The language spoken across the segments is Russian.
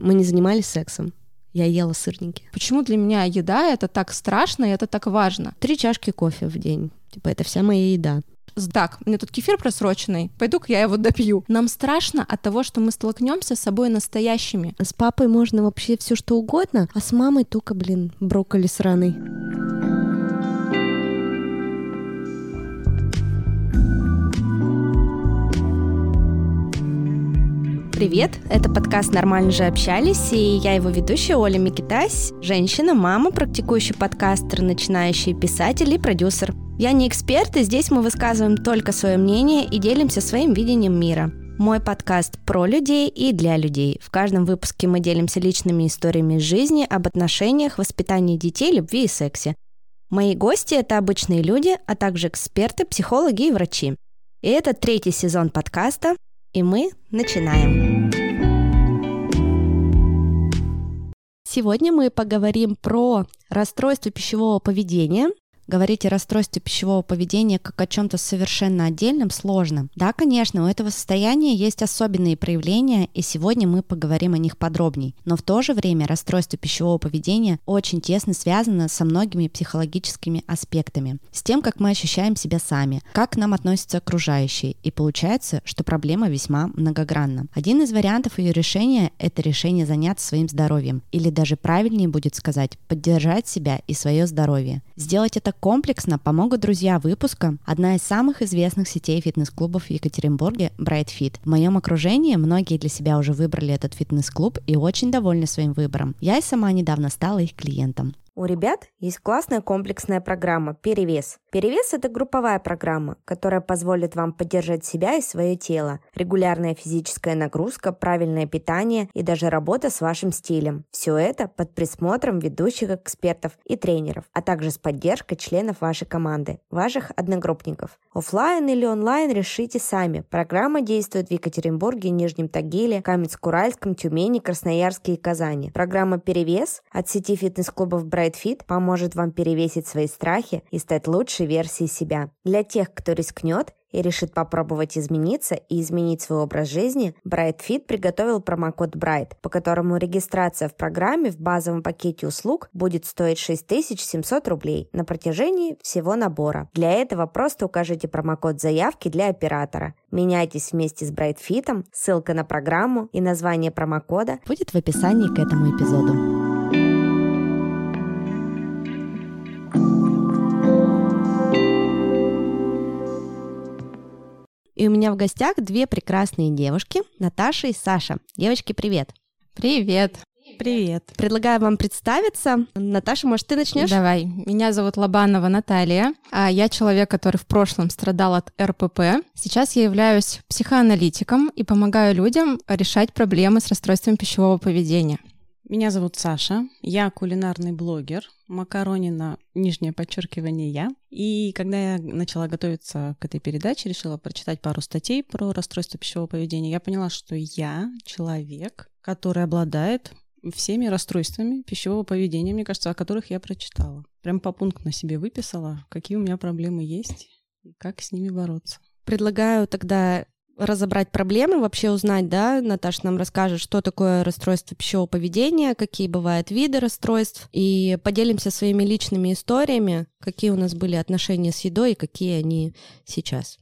Мы не занимались сексом. Я ела сырники. Почему для меня еда это так страшно и это так важно? Три чашки кофе в день. Типа, это вся моя еда. Так, у меня тут кефир просроченный, пойду-ка я его допью. Нам страшно от того, что мы столкнемся с собой настоящими. С папой можно вообще все что угодно, а с мамой только, блин, брокколи сраный. Привет, это подкаст «Нормально же общались», и я его ведущая Оля Микитась, женщина, мама, практикующий подкастер, начинающий писатель и продюсер. Я не эксперт, и здесь мы высказываем только свое мнение и делимся своим видением мира. Мой подкаст про людей и для людей. В каждом выпуске мы делимся личными историями из жизни, об отношениях, воспитании детей, любви и сексе. Мои гости – это обычные люди, а также эксперты, психологи и врачи. И это третий сезон подкаста, и мы начинаем. Сегодня мы поговорим про расстройство пищевого поведения, Говорить о расстройстве пищевого поведения как о чем-то совершенно отдельном сложно. Да, конечно, у этого состояния есть особенные проявления, и сегодня мы поговорим о них подробней. Но в то же время расстройство пищевого поведения очень тесно связано со многими психологическими аспектами. С тем, как мы ощущаем себя сами, как к нам относятся окружающие. И получается, что проблема весьма многогранна. Один из вариантов ее решения – это решение заняться своим здоровьем. Или даже правильнее будет сказать, поддержать себя и свое здоровье. Сделать это комплексно помогут друзья выпуска, одна из самых известных сетей фитнес-клубов в Екатеринбурге – Bright Fit. В моем окружении многие для себя уже выбрали этот фитнес-клуб и очень довольны своим выбором. Я и сама недавно стала их клиентом. У ребят есть классная комплексная программа «Перевес». «Перевес» — это групповая программа, которая позволит вам поддержать себя и свое тело, регулярная физическая нагрузка, правильное питание и даже работа с вашим стилем. Все это под присмотром ведущих экспертов и тренеров, а также с поддержкой членов вашей команды, ваших одногруппников. Оффлайн или онлайн решите сами. Программа действует в Екатеринбурге, Нижнем Тагиле, Каменск-Уральском, Тюмени, Красноярске и Казани. Программа «Перевес» от сети фитнес-клубов Bright Fit поможет вам перевесить свои страхи и стать лучшей версией себя. Для тех, кто рискнет и решит попробовать измениться и изменить свой образ жизни, Bright Fit приготовил промокод BRIGHT, по которому регистрация в программе в базовом пакете услуг будет стоить 6700 рублей на протяжении всего набора. Для этого просто укажите промокод заявки для оператора. Меняйтесь вместе с Bright Fit, ссылка на программу и название промокода будет в описании к этому эпизоду. И у меня в гостях две прекрасные девушки, Наташа и Саша. Девочки, привет. Привет. Привет. Предлагаю вам представиться. Наташа, может, ты начнешь? Давай. Меня зовут Лобанова Наталья. А я человек, который в прошлом страдал от РПП. Сейчас я являюсь психоаналитиком и помогаю людям решать проблемы с расстройством пищевого поведения. Меня зовут Саша, я кулинарный блогер, Макаронина, нижнее подчеркивание я. И когда я начала готовиться к этой передаче, решила прочитать пару статей про расстройство пищевого поведения, я поняла, что я человек, который обладает всеми расстройствами пищевого поведения, мне кажется, о которых я прочитала. Прям по пункту на себе выписала, какие у меня проблемы есть и как с ними бороться. Предлагаю тогда разобрать проблемы, вообще узнать, да, Наташа нам расскажет, что такое расстройство пищевого поведения, какие бывают виды расстройств, и поделимся своими личными историями, какие у нас были отношения с едой и какие они сейчас.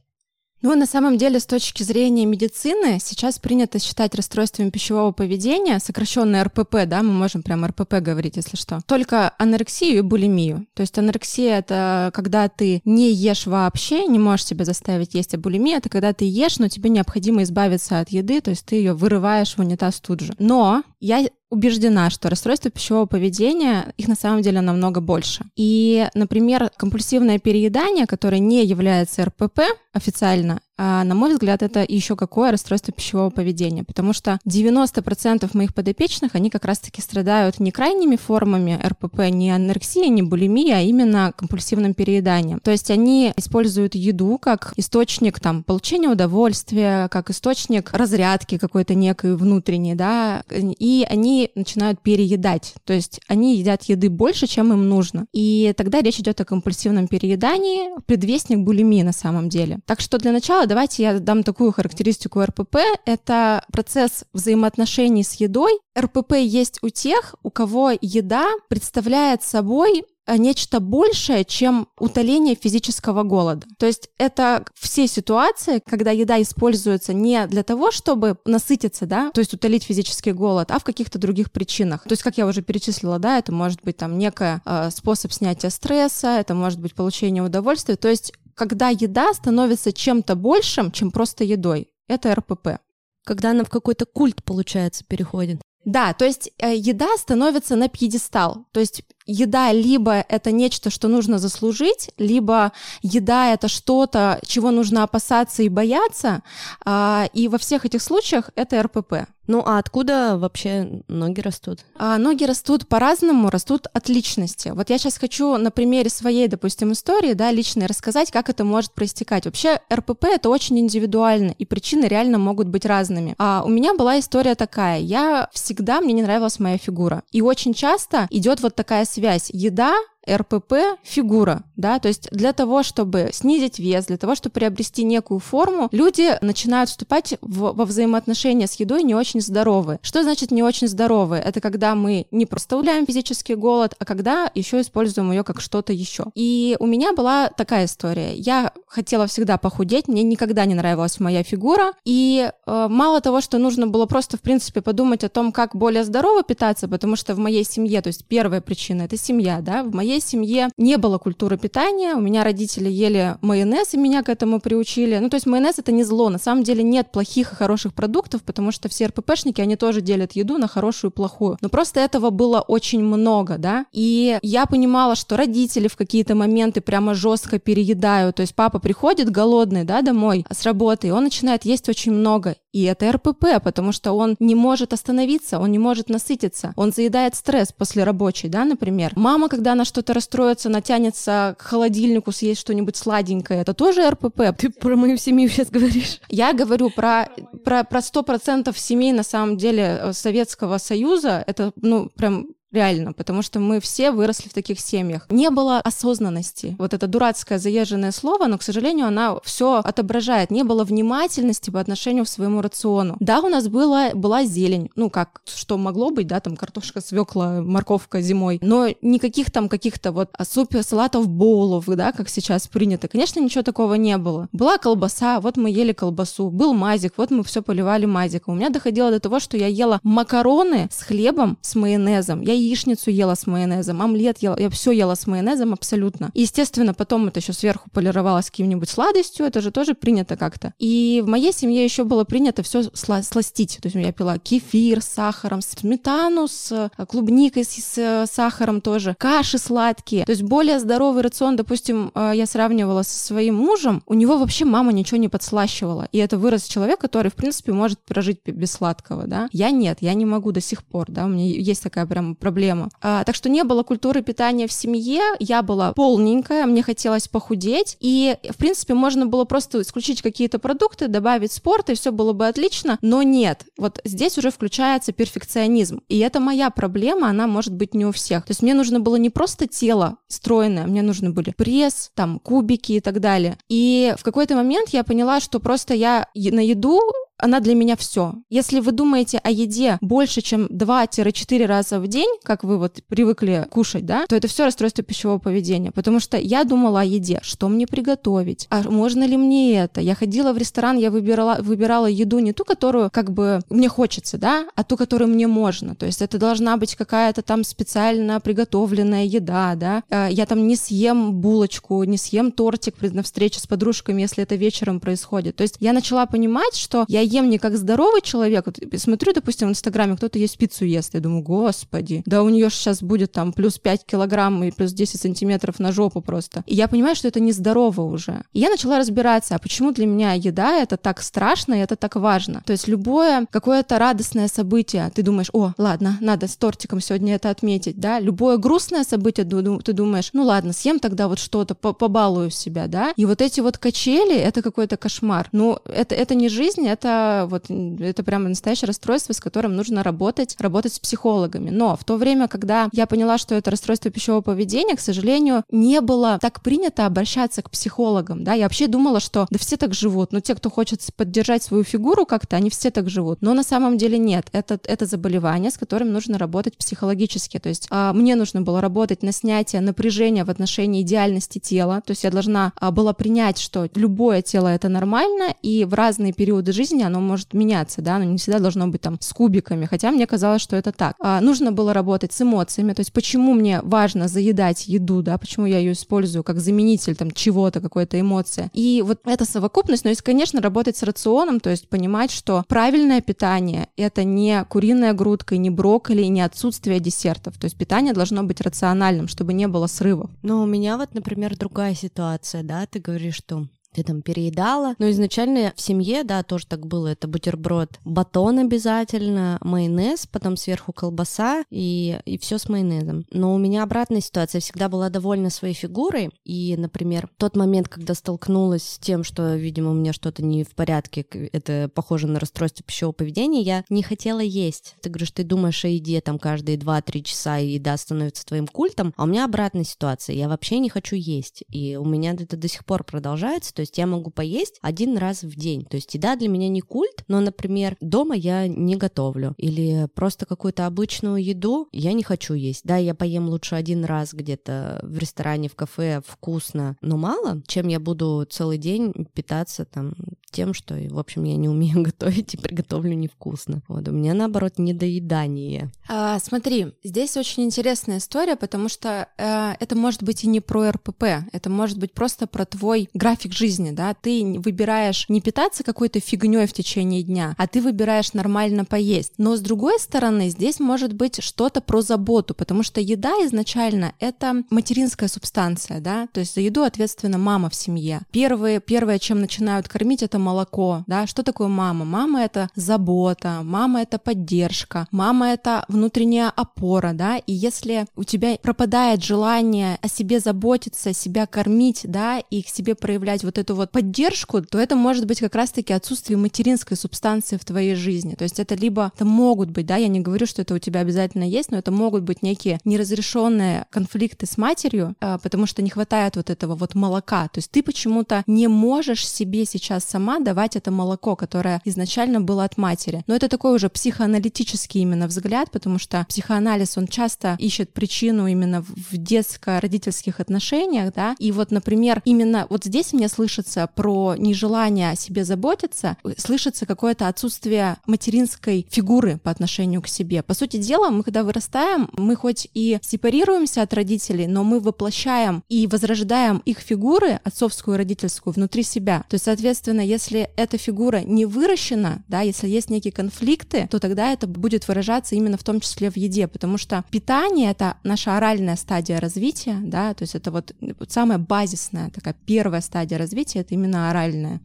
Ну, на самом деле, с точки зрения медицины, сейчас принято считать расстройствами пищевого поведения, сокращенное РПП, да, мы можем прям РПП говорить, если что, только анорексию и булимию. То есть анорексия — это когда ты не ешь вообще, не можешь себя заставить есть, а булимия — это когда ты ешь, но тебе необходимо избавиться от еды, то есть ты ее вырываешь в унитаз тут же. Но я убеждена, что расстройства пищевого поведения, их на самом деле намного больше. И, например, компульсивное переедание, которое не является РПП официально, а, на мой взгляд, это еще какое расстройство пищевого поведения, потому что 90% моих подопечных, они как раз-таки страдают не крайними формами РПП, не анорексия, не булимия, а именно компульсивным перееданием. То есть они используют еду как источник там, получения удовольствия, как источник разрядки какой-то некой внутренней, да, и они начинают переедать. То есть они едят еды больше, чем им нужно. И тогда речь идет о компульсивном переедании, предвестник булимии на самом деле. Так что для начала давайте я дам такую характеристику РПП. Это процесс взаимоотношений с едой. РПП есть у тех, у кого еда представляет собой Э, нечто большее, чем утоление физического голода. То есть это все ситуации, когда еда используется не для того, чтобы насытиться, да, то есть утолить физический голод, а в каких-то других причинах. То есть, как я уже перечислила, да, это может быть там некий э, способ снятия стресса, это может быть получение удовольствия. То есть, когда еда становится чем-то большим, чем просто едой. Это РПП. Когда она в какой-то культ, получается, переходит. Да, то есть э, еда становится на пьедестал. То есть еда либо это нечто, что нужно заслужить, либо еда это что-то, чего нужно опасаться и бояться. А, и во всех этих случаях это РПП. Ну а откуда вообще ноги растут? А, ноги растут по-разному, растут от личности. Вот я сейчас хочу на примере своей, допустим, истории, да, личной рассказать, как это может проистекать. Вообще РПП это очень индивидуально, и причины реально могут быть разными. А у меня была история такая. Я всегда, мне не нравилась моя фигура. И очень часто идет вот такая связь. Еда РПП фигура, да, то есть для того, чтобы снизить вес, для того, чтобы приобрести некую форму, люди начинают вступать в, во взаимоотношения с едой не очень здоровые. Что значит не очень здоровые? Это когда мы не просто удаляем физический голод, а когда еще используем ее как что-то еще. И у меня была такая история. Я хотела всегда похудеть, мне никогда не нравилась моя фигура, и э, мало того, что нужно было просто, в принципе, подумать о том, как более здорово питаться, потому что в моей семье, то есть первая причина — это семья, да, в моей моей семье не было культуры питания. У меня родители ели майонез, и меня к этому приучили. Ну, то есть майонез — это не зло. На самом деле нет плохих и хороших продуктов, потому что все РППшники, они тоже делят еду на хорошую и плохую. Но просто этого было очень много, да. И я понимала, что родители в какие-то моменты прямо жестко переедают. То есть папа приходит голодный, да, домой с работы, и он начинает есть очень много. И это РПП, потому что он не может остановиться, он не может насытиться. Он заедает стресс после рабочей, да, например. Мама, когда она что-то расстроится, натянется к холодильнику съесть что-нибудь сладенькое, это тоже РПП. Ты про мою семью сейчас говоришь? Я говорю про, про, про 100% семей, на самом деле, э, Советского Союза. Это, ну, прям Реально, потому что мы все выросли в таких семьях. Не было осознанности. Вот это дурацкое заезженное слово, но, к сожалению, она все отображает. Не было внимательности по отношению к своему рациону. Да, у нас была, была зелень, ну как, что могло быть, да, там картошка, свекла, морковка зимой, но никаких там каких-то вот супер салатов боулов, да, как сейчас принято. Конечно, ничего такого не было. Была колбаса, вот мы ели колбасу, был мазик, вот мы все поливали мазиком. У меня доходило до того, что я ела макароны с хлебом, с майонезом. Я яичницу ела с майонезом, омлет ела, я все ела с майонезом абсолютно. Естественно, потом это еще сверху полировалось каким-нибудь сладостью, это же тоже принято как-то. И в моей семье еще было принято все сла- сластить. То есть я пила кефир с сахаром, сметану с э, клубникой, с, с э, сахаром тоже, каши сладкие. То есть более здоровый рацион, допустим, э, я сравнивала со своим мужем, у него вообще мама ничего не подслащивала. И это вырос человек, который, в принципе, может прожить без сладкого, да. Я нет, я не могу до сих пор, да, у меня есть такая прям проблема. А, так что не было культуры питания в семье, я была полненькая, мне хотелось похудеть, и, в принципе, можно было просто исключить какие-то продукты, добавить спорт, и все было бы отлично, но нет. Вот здесь уже включается перфекционизм, и это моя проблема, она может быть не у всех. То есть мне нужно было не просто тело стройное, мне нужны были пресс, там, кубики и так далее. И в какой-то момент я поняла, что просто я на еду она для меня все. Если вы думаете о еде больше, чем 2-4 раза в день, как вы вот привыкли кушать, да, то это все расстройство пищевого поведения. Потому что я думала о еде, что мне приготовить, а можно ли мне это. Я ходила в ресторан, я выбирала, выбирала еду не ту, которую как бы мне хочется, да, а ту, которую мне можно. То есть это должна быть какая-то там специально приготовленная еда, да. А, я там не съем булочку, не съем тортик на встрече с подружками, если это вечером происходит. То есть я начала понимать, что я ем не как здоровый человек. Вот смотрю, допустим, в Инстаграме кто-то есть пиццу ест. Я думаю, господи, да у нее сейчас будет там плюс 5 килограмм и плюс 10 сантиметров на жопу просто. И я понимаю, что это нездорово уже. И я начала разбираться, а почему для меня еда это так страшно и это так важно. То есть любое какое-то радостное событие, ты думаешь, о, ладно, надо с тортиком сегодня это отметить, да. Любое грустное событие, ты думаешь, ну ладно, съем тогда вот что-то, побалую себя, да. И вот эти вот качели, это какой-то кошмар. Ну, это, это не жизнь, это вот это прямо настоящее расстройство, с которым нужно работать, работать с психологами. Но в то время, когда я поняла, что это расстройство пищевого поведения, к сожалению, не было так принято обращаться к психологам, да, я вообще думала, что да все так живут, но те, кто хочет поддержать свою фигуру как-то, они все так живут. Но на самом деле нет, это, это заболевание, с которым нужно работать психологически, то есть а, мне нужно было работать на снятие напряжения в отношении идеальности тела, то есть я должна а, была принять, что любое тело это нормально, и в разные периоды жизни оно может меняться, да, оно не всегда должно быть там с кубиками, хотя мне казалось, что это так. А, нужно было работать с эмоциями, то есть почему мне важно заедать еду, да, почему я ее использую как заменитель там чего-то, какой-то эмоции. И вот эта совокупность, ну, есть, конечно, работать с рационом, то есть понимать, что правильное питание — это не куриная грудка, не брокколи, не отсутствие десертов. То есть питание должно быть рациональным, чтобы не было срывов. Но у меня вот, например, другая ситуация, да, ты говоришь, что ты там переедала. Но изначально в семье, да, тоже так было. Это бутерброд, батон обязательно, майонез, потом сверху колбаса и, и все с майонезом. Но у меня обратная ситуация. Я всегда была довольна своей фигурой. И, например, тот момент, когда столкнулась с тем, что, видимо, у меня что-то не в порядке, это похоже на расстройство пищевого поведения, я не хотела есть. Ты говоришь, ты думаешь о еде там каждые 2-3 часа, и еда становится твоим культом. А у меня обратная ситуация. Я вообще не хочу есть. И у меня это до сих пор продолжается. То есть я могу поесть один раз в день. То есть еда для меня не культ, но, например, дома я не готовлю. Или просто какую-то обычную еду я не хочу есть. Да, я поем лучше один раз где-то в ресторане, в кафе вкусно, но мало, чем я буду целый день питаться там тем, что, в общем, я не умею готовить и приготовлю невкусно. Вот, у меня, наоборот, недоедание. А, смотри, здесь очень интересная история, потому что э, это может быть и не про РПП, это может быть просто про твой график жизни да, ты выбираешь не питаться какой-то фигней в течение дня, а ты выбираешь нормально поесть. Но с другой стороны, здесь может быть что-то про заботу, потому что еда изначально это материнская субстанция, да, то есть за еду ответственна мама в семье. Первое, первое, чем начинают кормить, это молоко, да, что такое мама? Мама это забота, мама это поддержка, мама это внутренняя опора, да, и если у тебя пропадает желание о себе заботиться, себя кормить, да, и к себе проявлять вот эту вот поддержку, то это может быть как раз-таки отсутствие материнской субстанции в твоей жизни. То есть это либо, это могут быть, да, я не говорю, что это у тебя обязательно есть, но это могут быть некие неразрешенные конфликты с матерью, а, потому что не хватает вот этого вот молока. То есть ты почему-то не можешь себе сейчас сама давать это молоко, которое изначально было от матери. Но это такой уже психоаналитический именно взгляд, потому что психоанализ, он часто ищет причину именно в детско-родительских отношениях, да, и вот, например, именно вот здесь мне слышится про нежелание о себе заботиться, слышится какое-то отсутствие материнской фигуры по отношению к себе. По сути дела, мы когда вырастаем, мы хоть и сепарируемся от родителей, но мы воплощаем и возрождаем их фигуры, отцовскую и родительскую, внутри себя. То есть, соответственно, если эта фигура не выращена, да, если есть некие конфликты, то тогда это будет выражаться именно в том числе в еде, потому что питание — это наша оральная стадия развития, да, то есть это вот самая базисная, такая первая стадия развития, развития это именно оральная.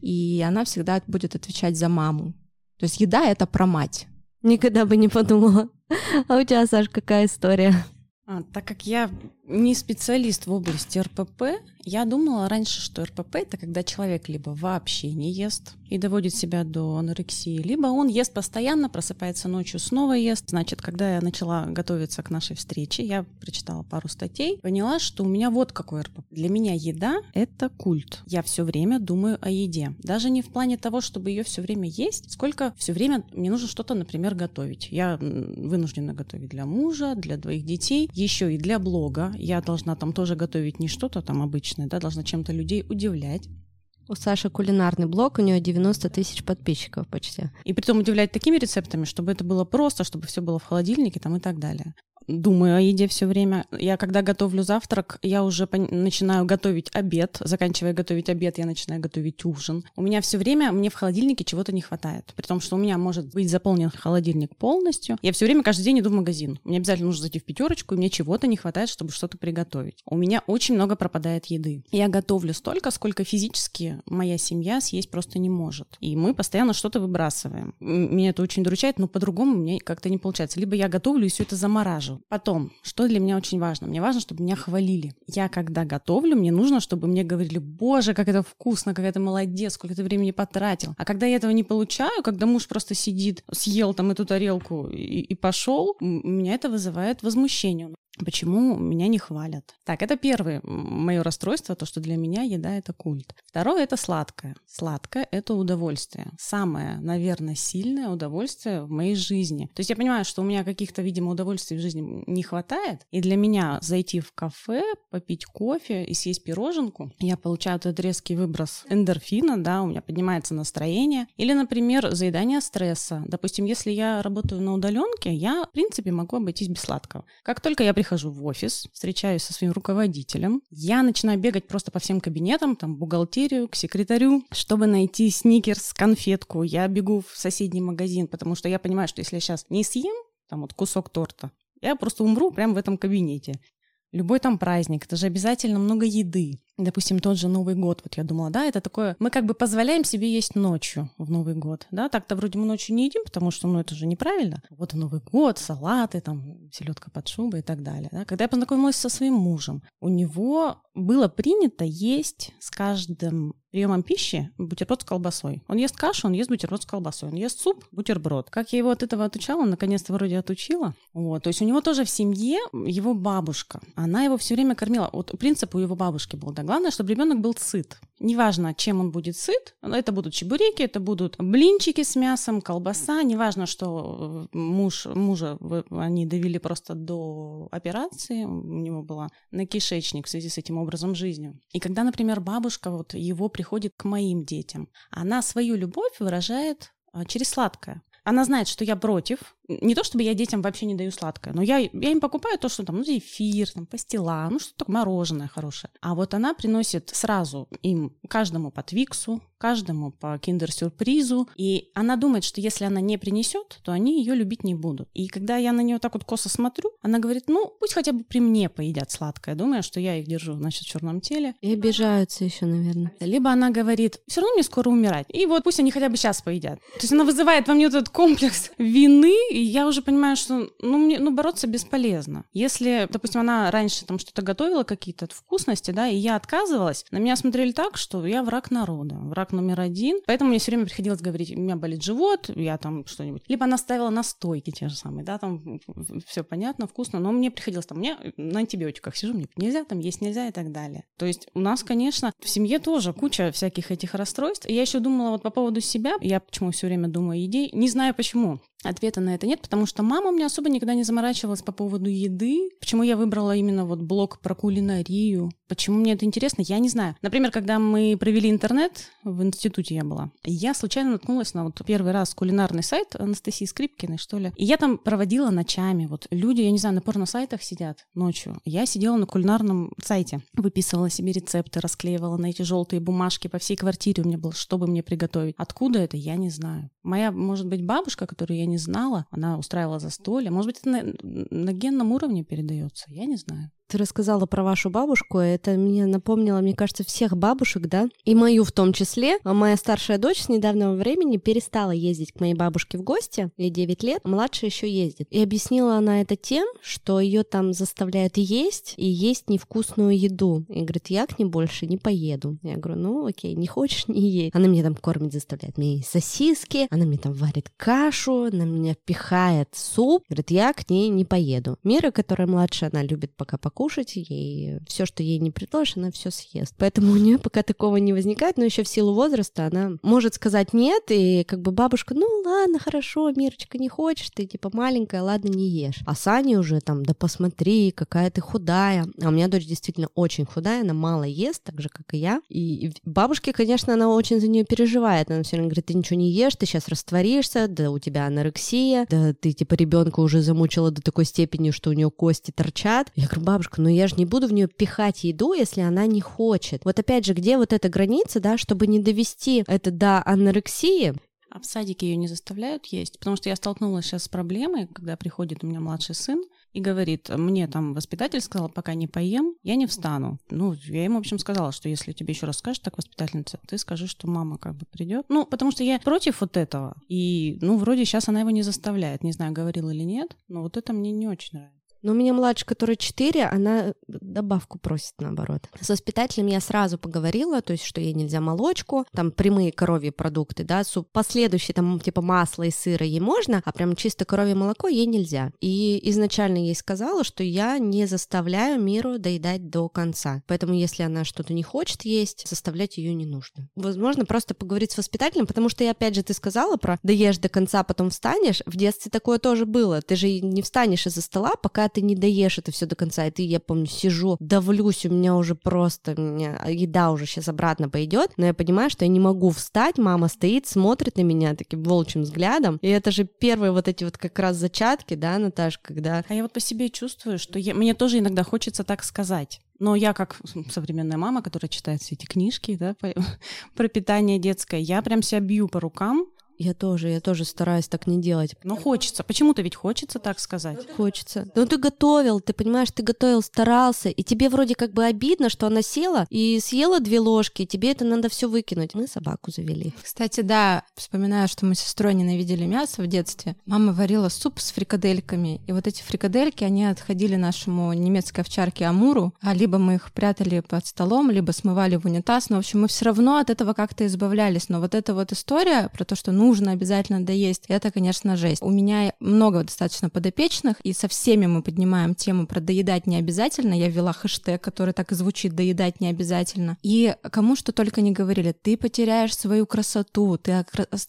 И она всегда будет отвечать за маму. То есть еда это про мать. Никогда бы не подумала. А у тебя, Саш, какая история? А, так как я не специалист в области РПП, я думала раньше, что РПП это когда человек либо вообще не ест и доводит себя до анорексии, либо он ест постоянно, просыпается ночью, снова ест. Значит, когда я начала готовиться к нашей встрече, я прочитала пару статей, поняла, что у меня вот какой РПП. Для меня еда — это культ. Я все время думаю о еде. Даже не в плане того, чтобы ее все время есть, сколько все время мне нужно что-то, например, готовить. Я вынуждена готовить для мужа, для двоих детей, еще и для блога я должна там тоже готовить не что-то там обычное, да, должна чем-то людей удивлять. У Саши кулинарный блог, у нее 90 тысяч подписчиков почти. И притом удивлять такими рецептами, чтобы это было просто, чтобы все было в холодильнике там и так далее думаю о еде все время. Я когда готовлю завтрак, я уже начинаю готовить обед. Заканчивая готовить обед, я начинаю готовить ужин. У меня все время, мне в холодильнике чего-то не хватает. При том, что у меня может быть заполнен холодильник полностью. Я все время каждый день иду в магазин. Мне обязательно нужно зайти в пятерочку, и мне чего-то не хватает, чтобы что-то приготовить. У меня очень много пропадает еды. Я готовлю столько, сколько физически моя семья съесть просто не может. И мы постоянно что-то выбрасываем. Меня это очень дурачает, но по-другому мне как-то не получается. Либо я готовлю и все это замораживаю ненавижу. Потом, что для меня очень важно? Мне важно, чтобы меня хвалили. Я когда готовлю, мне нужно, чтобы мне говорили, боже, как это вкусно, как это молодец, сколько ты времени потратил. А когда я этого не получаю, когда муж просто сидит, съел там эту тарелку и, и пошел, меня это вызывает возмущение. Почему меня не хвалят? Так, это первое мое расстройство, то, что для меня еда — это культ. Второе — это сладкое. Сладкое — это удовольствие. Самое, наверное, сильное удовольствие в моей жизни. То есть я понимаю, что у меня каких-то, видимо, удовольствий в жизни не хватает, и для меня зайти в кафе, попить кофе и съесть пироженку, я получаю этот резкий выброс эндорфина, да, у меня поднимается настроение. Или, например, заедание стресса. Допустим, если я работаю на удаленке, я, в принципе, могу обойтись без сладкого. Как только я прихожу в офис, встречаюсь со своим руководителем, я начинаю бегать просто по всем кабинетам, там, бухгалтерию, к секретарю, чтобы найти сникерс, конфетку. Я бегу в соседний магазин, потому что я понимаю, что если я сейчас не съем, там вот кусок торта, я просто умру прямо в этом кабинете. Любой там праздник, это же обязательно много еды. Допустим, тот же Новый год, вот я думала, да, это такое, мы как бы позволяем себе есть ночью в Новый год, да, так-то вроде мы ночью не едим, потому что, ну, это же неправильно. Вот Новый год, салаты, там, селедка под шубой и так далее, да. Когда я познакомилась со своим мужем, у него было принято есть с каждым приемом пищи бутерброд с колбасой. Он ест кашу, он ест бутерброд с колбасой. Он ест суп, бутерброд. Как я его от этого отучала, он наконец-то вроде отучила. Вот. То есть у него тоже в семье его бабушка. Она его все время кормила. Вот принцип у его бабушки был, да, Главное, чтобы ребенок был сыт. Неважно, чем он будет сыт, это будут чебуреки, это будут блинчики с мясом, колбаса. Неважно, что муж, мужа они довели просто до операции, у него была на кишечник в связи с этим образом жизни. И когда, например, бабушка вот его приходит к моим детям, она свою любовь выражает а, через сладкое. Она знает, что я против. Не то, чтобы я детям вообще не даю сладкое, но я, я им покупаю то, что там, ну, зефир, там, пастила, ну, что-то мороженое хорошее. А вот она приносит сразу им, каждому по Твиксу, каждому по киндер-сюрпризу, и она думает, что если она не принесет, то они ее любить не будут. И когда я на нее так вот косо смотрю, она говорит, ну, пусть хотя бы при мне поедят сладкое, думая, что я их держу, значит, в черном теле. И обижаются еще, наверное. Либо она говорит, все равно мне скоро умирать. И вот пусть они хотя бы сейчас поедят. То есть она вызывает во мне вот этот комплекс вины, и я уже понимаю, что ну, мне, ну, бороться бесполезно. Если, допустим, она раньше там что-то готовила, какие-то вкусности, да, и я отказывалась, на меня смотрели так, что я враг народа, враг номер один. Поэтому мне все время приходилось говорить, у меня болит живот, я там что-нибудь. Либо она ставила настойки те же самые, да, там все понятно, вкусно, но мне приходилось там, мне на антибиотиках сижу, мне нельзя там есть нельзя и так далее. То есть у нас, конечно, в семье тоже куча всяких этих расстройств. И я еще думала вот по поводу себя, я почему все время думаю о еде, не знаю почему. Ответа на это нет, потому что мама у меня особо никогда не заморачивалась по поводу еды. Почему я выбрала именно вот блог про кулинарию? Почему мне это интересно? Я не знаю. Например, когда мы провели интернет, в институте я была, я случайно наткнулась на вот первый раз кулинарный сайт Анастасии Скрипкиной, что ли. И я там проводила ночами. Вот люди, я не знаю, на порно-сайтах сидят ночью. Я сидела на кулинарном сайте, выписывала себе рецепты, расклеивала на эти желтые бумажки по всей квартире у меня было, чтобы мне приготовить. Откуда это, я не знаю. Моя, может быть, бабушка, которую я не знала, она устраивала застолье. Может быть, это на, на генном уровне передается, я не знаю. Ты рассказала про вашу бабушку, это мне напомнило, мне кажется, всех бабушек, да, и мою в том числе. А моя старшая дочь с недавнего времени перестала ездить к моей бабушке в гости, ей 9 лет, младшая еще ездит. И объяснила она это тем, что ее там заставляют есть и есть невкусную еду. И говорит, я к ней больше не поеду. Я говорю, ну окей, не хочешь, не есть. Она мне там кормит, заставляет мне сосиски, она мне там варит кашу, она меня пихает суп. Говорит, я к ней не поеду. Мира, которая младшая, она любит пока покушать, покушать, ей все, что ей не предложишь, она все съест. Поэтому у нее пока такого не возникает, но еще в силу возраста она может сказать нет, и как бы бабушка, ну ладно, хорошо, Мирочка, не хочешь, ты типа маленькая, ладно, не ешь. А Саня уже там, да посмотри, какая ты худая. А у меня дочь действительно очень худая, она мало ест, так же, как и я. И бабушке, конечно, она очень за нее переживает. Она все время говорит, ты ничего не ешь, ты сейчас растворишься, да у тебя анорексия, да ты типа ребенка уже замучила до такой степени, что у нее кости торчат. Я говорю, бабушка, бабушка, но я же не буду в нее пихать еду, если она не хочет. Вот опять же, где вот эта граница, да, чтобы не довести это до анорексии, а в садике ее не заставляют есть? Потому что я столкнулась сейчас с проблемой, когда приходит у меня младший сын и говорит, мне там воспитатель сказал, пока не поем, я не встану. Ну, я ему, в общем, сказала, что если тебе еще раз скажет так воспитательница, ты скажи, что мама как бы придет. Ну, потому что я против вот этого. И, ну, вроде сейчас она его не заставляет. Не знаю, говорила или нет, но вот это мне не очень нравится. Но у меня младшая, которая 4, она добавку просит наоборот. С воспитателем я сразу поговорила, то есть, что ей нельзя молочку, там прямые коровьи продукты, да, последующие там типа масло и сыра ей можно, а прям чисто коровье молоко ей нельзя. И изначально ей сказала, что я не заставляю миру доедать до конца. Поэтому если она что-то не хочет есть, заставлять ее не нужно. Возможно, просто поговорить с воспитателем, потому что я опять же ты сказала про доешь до конца, потом встанешь. В детстве такое тоже было. Ты же не встанешь из-за стола, пока ты не доешь это все до конца. И ты, я помню, сижу, давлюсь, у меня уже просто, меня еда уже сейчас обратно пойдет, но я понимаю, что я не могу встать, мама стоит, смотрит на меня таким волчьим взглядом, и это же первые вот эти вот как раз зачатки, да, Наташ, когда... А я вот по себе чувствую, что я, мне тоже иногда хочется так сказать. Но я как современная мама, которая читает все эти книжки да, про питание детское, я прям себя бью по рукам, я тоже, я тоже стараюсь так не делать. Но хочется. Почему-то ведь хочется так сказать. Хочется. Ну ты готовил, ты понимаешь, ты готовил, старался, и тебе вроде как бы обидно, что она села и съела две ложки, и тебе это надо все выкинуть. Мы собаку завели. Кстати, да, вспоминаю, что мы с сестрой ненавидели мясо в детстве. Мама варила суп с фрикадельками, и вот эти фрикадельки, они отходили нашему немецкой овчарке Амуру, а либо мы их прятали под столом, либо смывали в унитаз, но, в общем, мы все равно от этого как-то избавлялись. Но вот эта вот история про то, что ну нужно обязательно доесть. Это, конечно, жесть. У меня много достаточно подопечных, и со всеми мы поднимаем тему про доедать не обязательно. Я ввела хэштег, который так и звучит «доедать не обязательно». И кому что только не говорили, ты потеряешь свою красоту, ты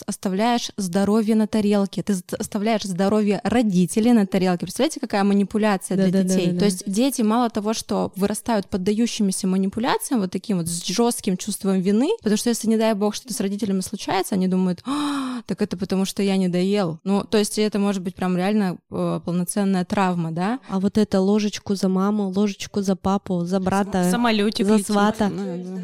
оставляешь здоровье на тарелке, ты оставляешь здоровье родителей на тарелке. Представляете, какая манипуляция для да, детей? Да, да, То есть дети мало того, что вырастают поддающимися манипуляциям, вот таким вот с жестким чувством вины, потому что если, не дай бог, что-то с родителями случается, они думают, а, так это потому что я не доел. Ну, то есть это может быть прям реально э, полноценная травма, да? А вот это ложечку за маму, ложечку за папу, за брата, Самолетик за свата.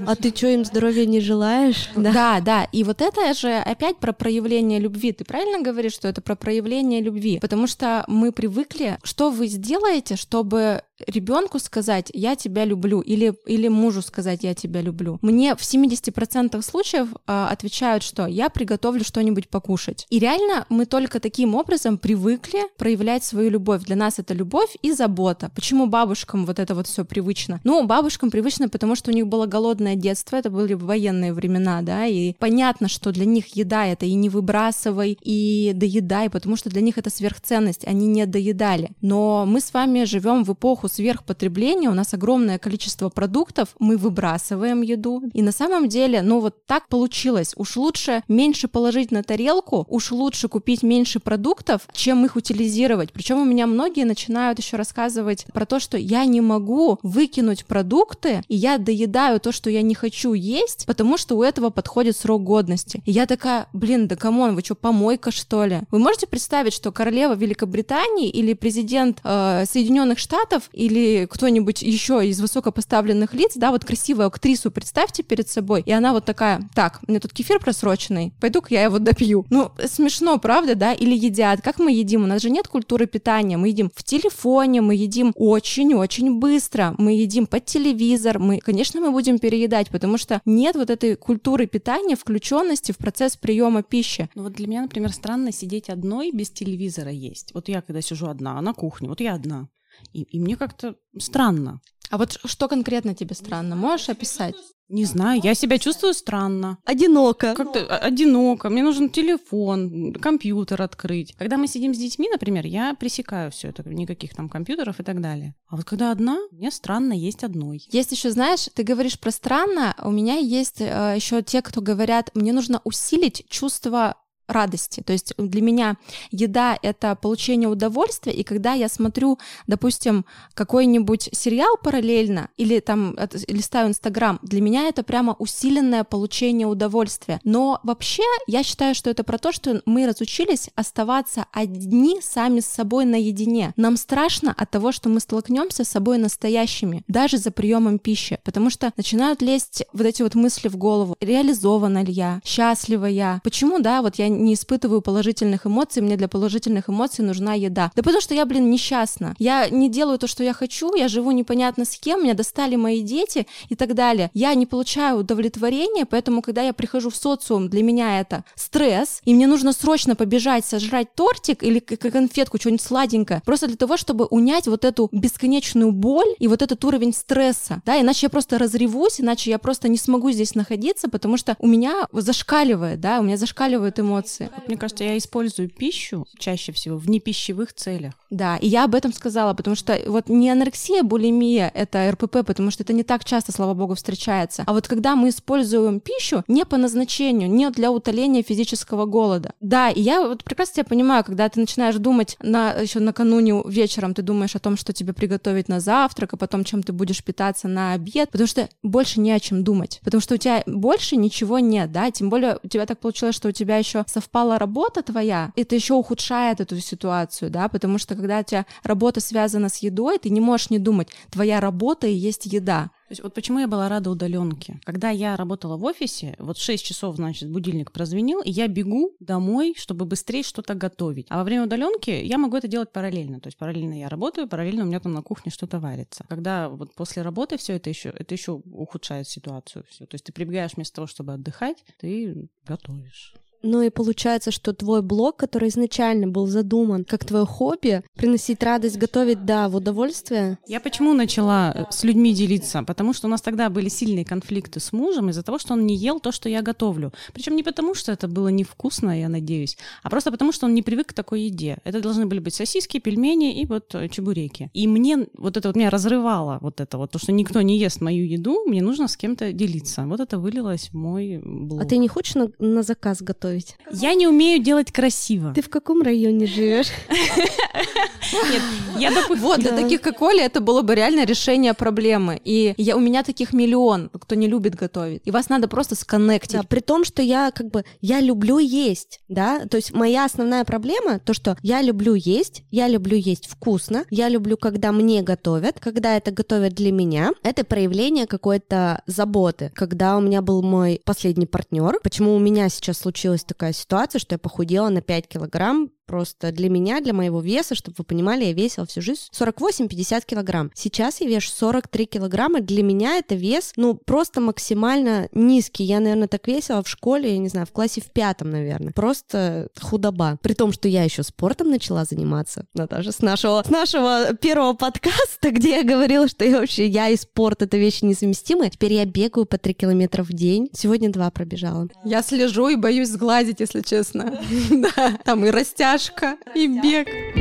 А ты что, им здоровья не желаешь? Да. да, да. И вот это же опять про проявление любви. Ты правильно говоришь, что это про проявление любви? Потому что мы привыкли, что вы сделаете, чтобы ребенку сказать «я тебя люблю» или, или мужу сказать «я тебя люблю». Мне в 70% случаев э, отвечают, что «я приготовлю что-нибудь покушать». И реально мы только таким образом привыкли проявлять свою любовь. Для нас это любовь и забота. Почему бабушкам вот это вот все привычно? Ну, бабушкам привычно, потому что у них было голодное детство, это были военные времена, да, и понятно, что для них еда это и не выбрасывай, и доедай, потому что для них это сверхценность, они не доедали. Но мы с вами живем в эпоху сверхпотребления, у нас огромное количество продуктов, мы выбрасываем еду. И на самом деле, ну вот так получилось. Уж лучше меньше положить на тарелку, уж лучше купить меньше продуктов, чем их утилизировать. Причем у меня многие начинают еще рассказывать про то, что я не могу выкинуть продукты, и я доедаю то, что я не хочу есть, потому что у этого подходит срок годности. И я такая, блин, да come on, вы что, помойка что ли? Вы можете представить, что королева Великобритании или президент э, Соединенных Штатов или кто-нибудь еще из высокопоставленных лиц, да, вот красивую актрису представьте перед собой, и она вот такая, так, у меня тут кефир просроченный, пойду-ка я его допью. Ну, смешно, правда, да? Или едят. Как мы едим? У нас же нет культуры питания. Мы едим в телефоне, мы едим очень-очень быстро, мы едим под телевизор, мы, конечно, мы будем переедать, потому что нет вот этой культуры питания, включенности в процесс приема пищи. Ну вот для меня, например, странно сидеть одной без телевизора есть. Вот я когда сижу одна на кухне, вот я одна. И, и мне как-то странно. А вот что конкретно тебе странно? Можешь описать? Не знаю, я себя чувствую странно. Одиноко. Как-то одиноко. Мне нужен телефон, компьютер открыть. Когда мы сидим с детьми, например, я пресекаю все это, никаких там компьютеров и так далее. А вот когда одна, мне странно есть одной. Есть еще, знаешь, ты говоришь про странно, у меня есть э, еще те, кто говорят, мне нужно усилить чувство радости. То есть для меня еда — это получение удовольствия, и когда я смотрю, допустим, какой-нибудь сериал параллельно или там листаю Инстаграм, для меня это прямо усиленное получение удовольствия. Но вообще я считаю, что это про то, что мы разучились оставаться одни сами с собой наедине. Нам страшно от того, что мы столкнемся с собой настоящими, даже за приемом пищи, потому что начинают лезть вот эти вот мысли в голову. Реализована ли я? Счастлива я? Почему, да, вот я не испытываю положительных эмоций, мне для положительных эмоций нужна еда. Да потому что я, блин, несчастна. Я не делаю то, что я хочу, я живу непонятно с кем, меня достали мои дети и так далее. Я не получаю удовлетворения, поэтому, когда я прихожу в социум, для меня это стресс, и мне нужно срочно побежать сожрать тортик или конфетку, что-нибудь сладенькое, просто для того, чтобы унять вот эту бесконечную боль и вот этот уровень стресса, да, иначе я просто разревусь, иначе я просто не смогу здесь находиться, потому что у меня зашкаливает, да, у меня зашкаливают эмоции. Мне кажется, я использую пищу чаще всего в непищевых целях. Да, и я об этом сказала, потому что вот не анорексия, булимия — это РПП, потому что это не так часто, слава богу, встречается. А вот когда мы используем пищу не по назначению, не для утоления физического голода. Да, и я вот прекрасно тебя понимаю, когда ты начинаешь думать на, еще накануне вечером, ты думаешь о том, что тебе приготовить на завтрак, а потом чем ты будешь питаться на обед, потому что больше не о чем думать, потому что у тебя больше ничего нет, да, тем более у тебя так получилось, что у тебя еще совпала работа твоя, это еще ухудшает эту ситуацию, да, потому что когда у тебя работа связана с едой, ты не можешь не думать, твоя работа и есть еда. То есть вот почему я была рада удаленке. Когда я работала в офисе, вот 6 часов, значит, будильник прозвенел, и я бегу домой, чтобы быстрее что-то готовить. А во время удаленки я могу это делать параллельно. То есть параллельно я работаю, параллельно у меня там на кухне что-то варится. Когда вот после работы все это еще, это еще ухудшает ситуацию. Все. То есть ты прибегаешь вместо того, чтобы отдыхать, ты готовишь. Ну и получается, что твой блог, который изначально был задуман как твое хобби, приносить радость, готовить, да, в удовольствие. Я почему начала э, с людьми делиться? Потому что у нас тогда были сильные конфликты с мужем из-за того, что он не ел то, что я готовлю. Причем не потому, что это было невкусно, я надеюсь, а просто потому, что он не привык к такой еде. Это должны были быть сосиски, пельмени и вот э, чебуреки. И мне вот это вот меня разрывало, вот это вот, то, что никто не ест мою еду, мне нужно с кем-то делиться. Вот это вылилось в мой блог. А ты не хочешь на, на заказ готовить? Готовить? Я не умею делать красиво. Ты в каком районе живешь? Нет, я допустим... Вот, для таких, как Оля, это было бы реально решение проблемы. И я, у меня таких миллион, кто не любит готовить. И вас надо просто сконнектить. Да, при том, что я как бы, я люблю есть, да, то есть моя основная проблема, то, что я люблю есть, я люблю есть вкусно, я люблю, когда мне готовят, когда это готовят для меня, это проявление какой-то заботы. Когда у меня был мой последний партнер, почему у меня сейчас случилась такая ситуация, что я похудела на 5 килограмм просто для меня, для моего веса, чтобы вы понимали, я весила всю жизнь 48-50 килограмм. Сейчас я вешу 43 килограмма. Для меня это вес, ну, просто максимально низкий. Я, наверное, так весила в школе, я не знаю, в классе в пятом, наверное. Просто худоба. При том, что я еще спортом начала заниматься, Наташа, с нашего, с нашего первого подкаста, где я говорила, что я вообще, я и спорт — это вещи несовместимые. Теперь я бегаю по 3 километра в день. Сегодня два пробежала. Я слежу и боюсь сглазить, если честно. Да, там и растяж растяжка и бег.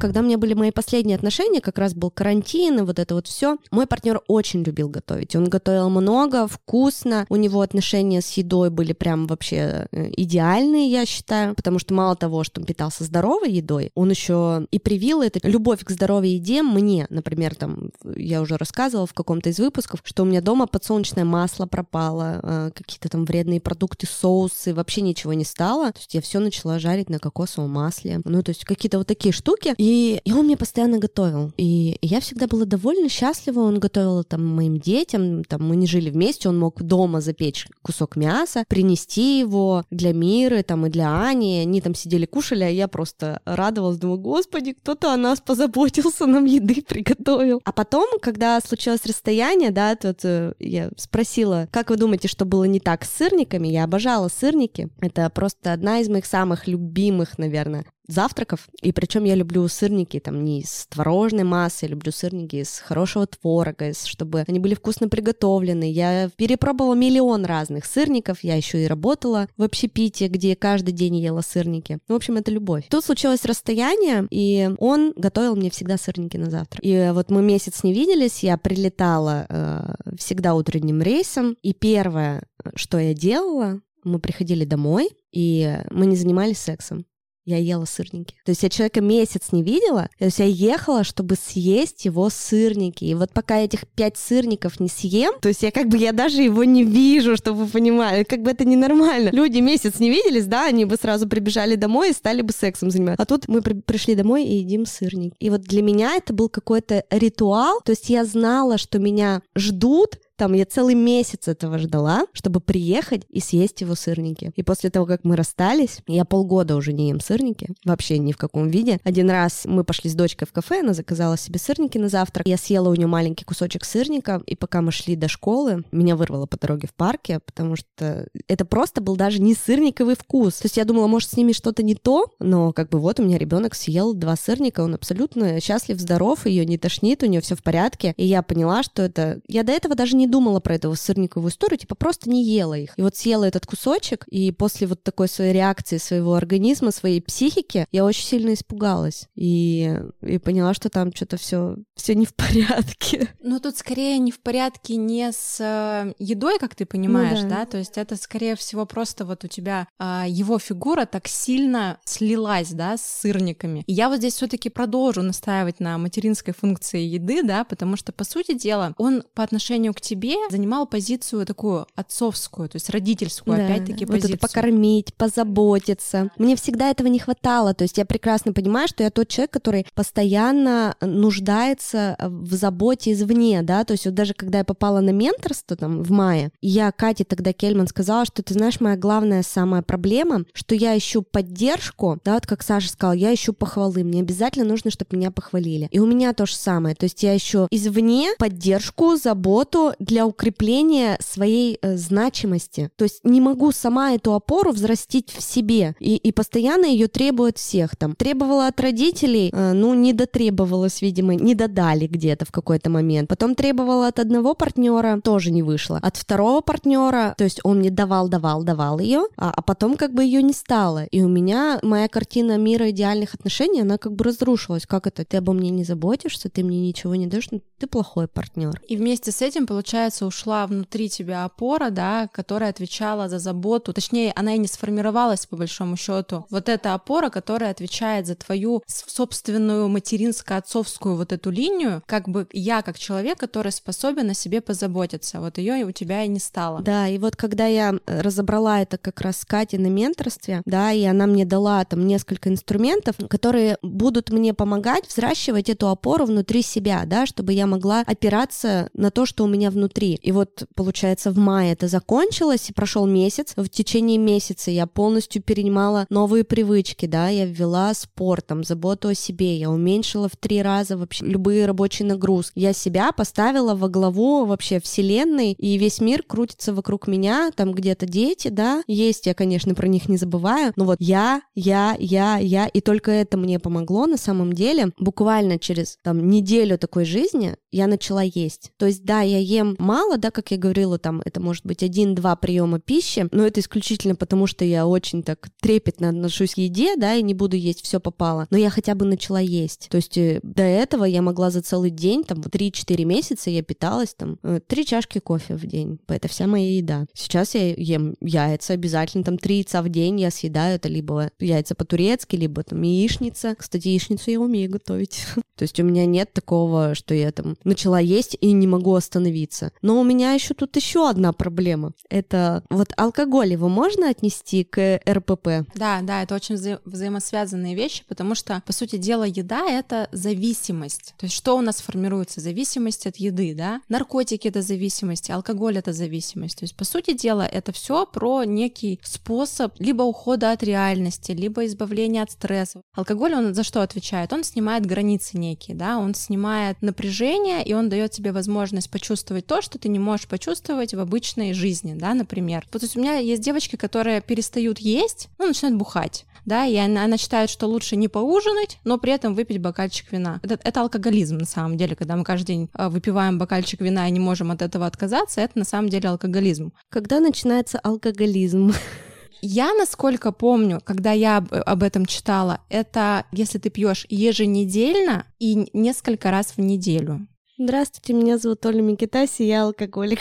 Когда у меня были мои последние отношения, как раз был карантин и вот это вот все, мой партнер очень любил готовить. Он готовил много, вкусно. У него отношения с едой были прям вообще э, идеальные, я считаю, потому что мало того, что он питался здоровой едой, он еще и привил это любовь к здоровой еде мне. Например, там, я уже рассказывала в каком-то из выпусков, что у меня дома подсолнечное масло пропало, э, какие-то там вредные продукты, соусы, вообще ничего не стало. То есть я все начала жарить на кокосовом масле. Ну, то есть какие-то вот такие штуки. И и, он мне постоянно готовил. И я всегда была довольно счастлива. Он готовил там моим детям. Там мы не жили вместе. Он мог дома запечь кусок мяса, принести его для Миры там, и для Ани. Они там сидели, кушали, а я просто радовалась. Думаю, господи, кто-то о нас позаботился, нам еды приготовил. А потом, когда случилось расстояние, да, тут я спросила, как вы думаете, что было не так с сырниками? Я обожала сырники. Это просто одна из моих самых любимых, наверное, завтраков. И причем я люблю сырники там не из творожной массы, я люблю сырники из хорошего творога, чтобы они были вкусно приготовлены. Я перепробовала миллион разных сырников, я еще и работала в общепите, где каждый день ела сырники. В общем, это любовь. Тут случилось расстояние, и он готовил мне всегда сырники на завтрак. И вот мы месяц не виделись, я прилетала э, всегда утренним рейсом, и первое, что я делала, мы приходили домой, и мы не занимались сексом я ела сырники. То есть я человека месяц не видела, то есть я ехала, чтобы съесть его сырники. И вот пока я этих пять сырников не съем, то есть я как бы, я даже его не вижу, чтобы вы понимали, как бы это ненормально. Люди месяц не виделись, да, они бы сразу прибежали домой и стали бы сексом заниматься. А тут мы при пришли домой и едим сырник. И вот для меня это был какой-то ритуал, то есть я знала, что меня ждут, Там я целый месяц этого ждала, чтобы приехать и съесть его сырники. И после того, как мы расстались, я полгода уже не ем сырники, вообще ни в каком виде. Один раз мы пошли с дочкой в кафе, она заказала себе сырники на завтрак. Я съела у нее маленький кусочек сырника, и пока мы шли до школы, меня вырвало по дороге в парке, потому что это просто был даже не сырниковый вкус. То есть я думала, может, с ними что-то не то, но как бы вот у меня ребенок съел два сырника, он абсолютно счастлив, здоров, ее не тошнит, у нее все в порядке. И я поняла, что это... Я до этого даже не думала про эту сырниковую историю, типа просто не ела их. И вот съела этот кусочек, и после вот такой своей реакции своего организма, своей психики, я очень сильно испугалась. И, и поняла, что там что-то все все не в порядке. Ну, тут скорее не в порядке не с э, едой, как ты понимаешь, ну, да. да, то есть это скорее всего просто вот у тебя э, его фигура так сильно слилась, да, с сырниками. И я вот здесь все-таки продолжу настаивать на материнской функции еды, да, потому что по сути дела он по отношению к тебе занимал позицию такую отцовскую, то есть родительскую, да, опять-таки вот позицию. Это покормить, позаботиться. Мне всегда этого не хватало, то есть я прекрасно понимаю, что я тот человек, который постоянно нуждается в заботе извне, да, то есть вот даже когда я попала на менторство там в мае, я Кате тогда Кельман сказала, что ты знаешь, моя главная самая проблема, что я ищу поддержку, да, вот как Саша сказал, я ищу похвалы, мне обязательно нужно, чтобы меня похвалили. И у меня то же самое, то есть я ищу извне поддержку, заботу для укрепления своей э, значимости. То есть не могу сама эту опору взрастить в себе и, и постоянно ее требует всех там. Требовала от родителей, э, ну не дотребовалась, видимо, не додали где-то в какой-то момент. Потом требовала от одного партнера, тоже не вышло. От второго партнера, то есть он мне давал, давал, давал ее, а, а потом как бы ее не стало. И у меня моя картина мира идеальных отношений, она как бы разрушилась. Как это? Ты обо мне не заботишься, ты мне ничего не даешь, ну, ты плохой партнер. И вместе с этим, получается, ушла внутри тебя опора, да, которая отвечала за заботу. Точнее, она и не сформировалась, по большому счету. Вот эта опора, которая отвечает за твою собственную материнско-отцовскую вот эту линию, как бы я как человек, который способен о себе позаботиться. Вот ее у тебя и не стало. Да, и вот когда я э, разобрала это как раз с Катей на менторстве, да, и она мне дала там несколько инструментов, которые будут мне помогать взращивать эту опору внутри себя, да, чтобы я могла опираться на то, что у меня внутри. И вот, получается, в мае это закончилось, и прошел месяц. В течение месяца я полностью перенимала новые привычки, да, я ввела спорт, там, заботу о себе, я уменьшила в три раза вообще любые рабочие нагрузки. Я себя поставила во главу вообще вселенной, и весь мир крутится вокруг меня, там где-то дети, да, есть, я, конечно, про них не забываю, но вот я, я, я, я, и только это мне помогло на самом деле. Буквально через там неделю такой жизни я начала есть. То есть, да, я ем мало, да, как я говорила, там, это может быть один-два приема пищи, но это исключительно потому, что я очень так трепетно отношусь к еде, да, и не буду есть все попало, но я хотя бы начала есть. То есть э, до этого я могла за целый день, там, 3-4 месяца я питалась, там, э, три чашки кофе в день. Это вся моя еда. Сейчас я ем яйца обязательно, там, три яйца в день я съедаю, это либо яйца по-турецки, либо там яичница. Кстати, яичницу я умею готовить. То есть у меня нет такого, что я там начала есть и не могу остановиться. Но у меня еще тут еще одна проблема. Это вот алкоголь, его можно отнести к РПП? Да, да, это очень вза- взаимосвязанные вещи, потому что, по сути дела, еда — это зависимость. То есть что у нас формируется? Зависимость от еды, да? Наркотики — это зависимость, алкоголь — это зависимость. То есть, по сути дела, это все про некий способ либо ухода от реальности, либо избавления от стресса. Алкоголь, он за что отвечает? Он снимает границы некие, да, он снимает напряжение, и он дает тебе возможность почувствовать то, что ты не можешь почувствовать в обычной жизни, да, например. Вот, то есть у меня есть девочки, которые перестают есть, ну, начинают бухать да, и она, она считает, что лучше не поужинать, но при этом выпить бокальчик вина. Это, это алкоголизм на самом деле, когда мы каждый день а, выпиваем бокальчик вина и не можем от этого отказаться, это на самом деле алкоголизм. Когда начинается алкоголизм? Я, насколько помню, когда я об, об этом читала, это если ты пьешь еженедельно и несколько раз в неделю. Здравствуйте, меня зовут Оля Микитаси, я алкоголик.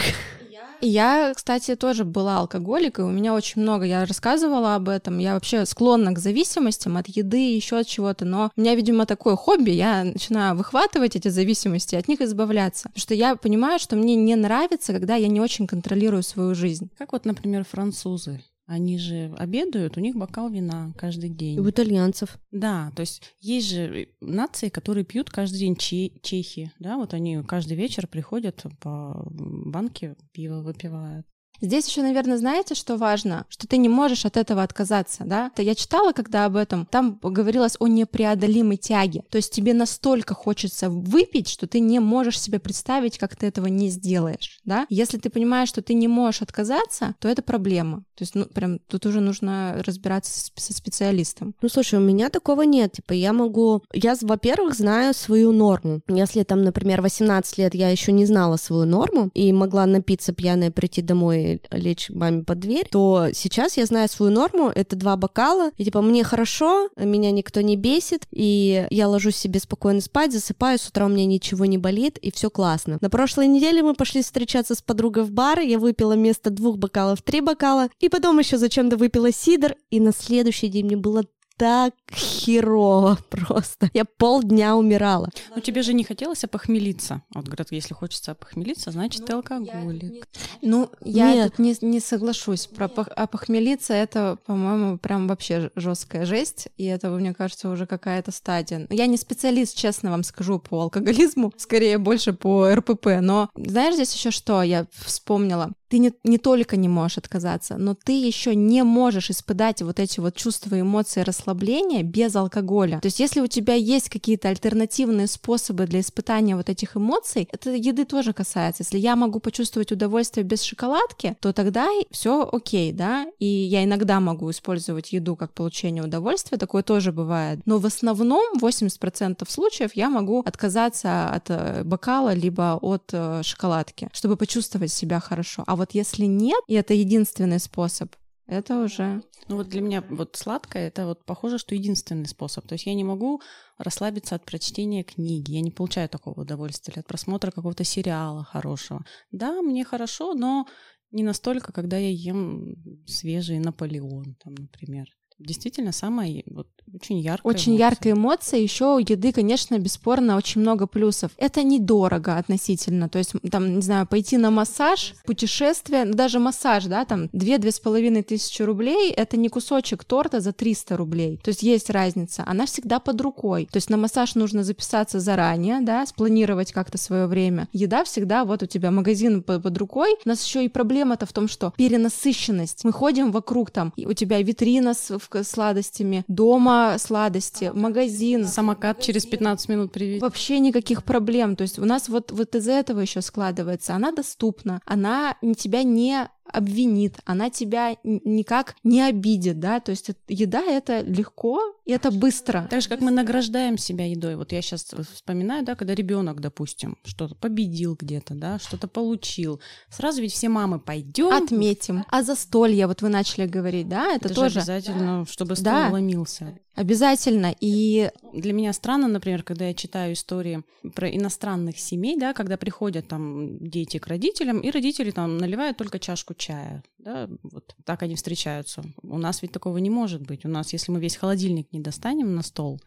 Я, кстати, тоже была алкоголикой, у меня очень много, я рассказывала об этом, я вообще склонна к зависимостям от еды, еще от чего-то, но у меня, видимо, такое хобби, я начинаю выхватывать эти зависимости, от них избавляться, потому что я понимаю, что мне не нравится, когда я не очень контролирую свою жизнь. Как вот, например, французы Они же обедают, у них бокал вина каждый день. У итальянцев. Да, то есть есть же нации, которые пьют каждый день че- чехи, да, вот они каждый вечер приходят по банке пива выпивают. Здесь еще, наверное, знаете, что важно? Что ты не можешь от этого отказаться, да? Это я читала когда об этом, там говорилось о непреодолимой тяге. То есть тебе настолько хочется выпить, что ты не можешь себе представить, как ты этого не сделаешь, да? Если ты понимаешь, что ты не можешь отказаться, то это проблема. То есть, ну, прям тут уже нужно разбираться со специалистом. Ну, слушай, у меня такого нет. Типа, я могу... Я, во-первых, знаю свою норму. Если там, например, 18 лет я еще не знала свою норму и могла напиться пьяная, прийти домой лечь маме под дверь, то сейчас я знаю свою норму, это два бокала, и типа мне хорошо, меня никто не бесит, и я ложусь себе спокойно спать, засыпаю, с утра у меня ничего не болит, и все классно. На прошлой неделе мы пошли встречаться с подругой в бар, я выпила вместо двух бокалов три бокала, и потом еще зачем-то выпила сидр, и на следующий день мне было так херово просто. Я полдня умирала. Но тебе же не хотелось опохмелиться. Вот говорят, если хочется опохмелиться, значит, ну, ты алкоголик. Ну, я Нет. тут не, не соглашусь. Про опохмелиться это, по-моему, прям вообще жесткая жесть. И это, мне кажется, уже какая-то стадия. Я не специалист, честно вам скажу, по алкоголизму, скорее больше по РПП. Но знаешь здесь еще что я вспомнила? Ты не, не только не можешь отказаться, но ты еще не можешь испытать вот эти вот чувства, эмоции, расслабления без алкоголя. То есть если у тебя есть какие-то альтернативные способы для испытания вот этих эмоций, это еды тоже касается. Если я могу почувствовать удовольствие без шоколадки, то тогда все окей, да, и я иногда могу использовать еду как получение удовольствия, такое тоже бывает. Но в основном 80% случаев я могу отказаться от э, бокала либо от э, шоколадки, чтобы почувствовать себя хорошо. А вот если нет, и это единственный способ, это уже... Ну вот для меня вот сладкое, это вот похоже, что единственный способ. То есть я не могу расслабиться от прочтения книги, я не получаю такого удовольствия, или от просмотра какого-то сериала хорошего. Да, мне хорошо, но не настолько, когда я ем свежий Наполеон, там, например. Действительно, самая вот, очень яркая Очень эмоция. яркая эмоция. Еще у еды, конечно, бесспорно, очень много плюсов. Это недорого относительно. То есть, там, не знаю, пойти на массаж, путешествие, ну, даже массаж, да, там, 2-2,5 тысячи рублей, это не кусочек торта за 300 рублей. То есть есть разница. Она всегда под рукой. То есть на массаж нужно записаться заранее, да, спланировать как-то свое время. Еда всегда вот у тебя магазин под, рукой. У нас еще и проблема-то в том, что перенасыщенность. Мы ходим вокруг там, и у тебя витрина с сладостями, дома сладости, магазин. Самокат через 15 минут привезти. Вообще никаких проблем. То есть у нас вот, вот из этого еще складывается. Она доступна, она тебя не обвинит, она тебя никак не обидит, да, то есть еда это легко и это быстро. Так же, как мы награждаем себя едой. Вот я сейчас вспоминаю, да, когда ребенок, допустим, что-то победил где-то, да, что-то получил. Сразу ведь все мамы пойдем. Отметим. А застолье, вот вы начали говорить, да, это, это тоже обязательно, чтобы стол да. ломился. Обязательно. И для меня странно, например, когда я читаю истории про иностранных семей, да, когда приходят там дети к родителям, и родители там наливают только чашку чая. Да, вот так они встречаются. У нас ведь такого не может быть. У нас, если мы весь холодильник не достанем на стол,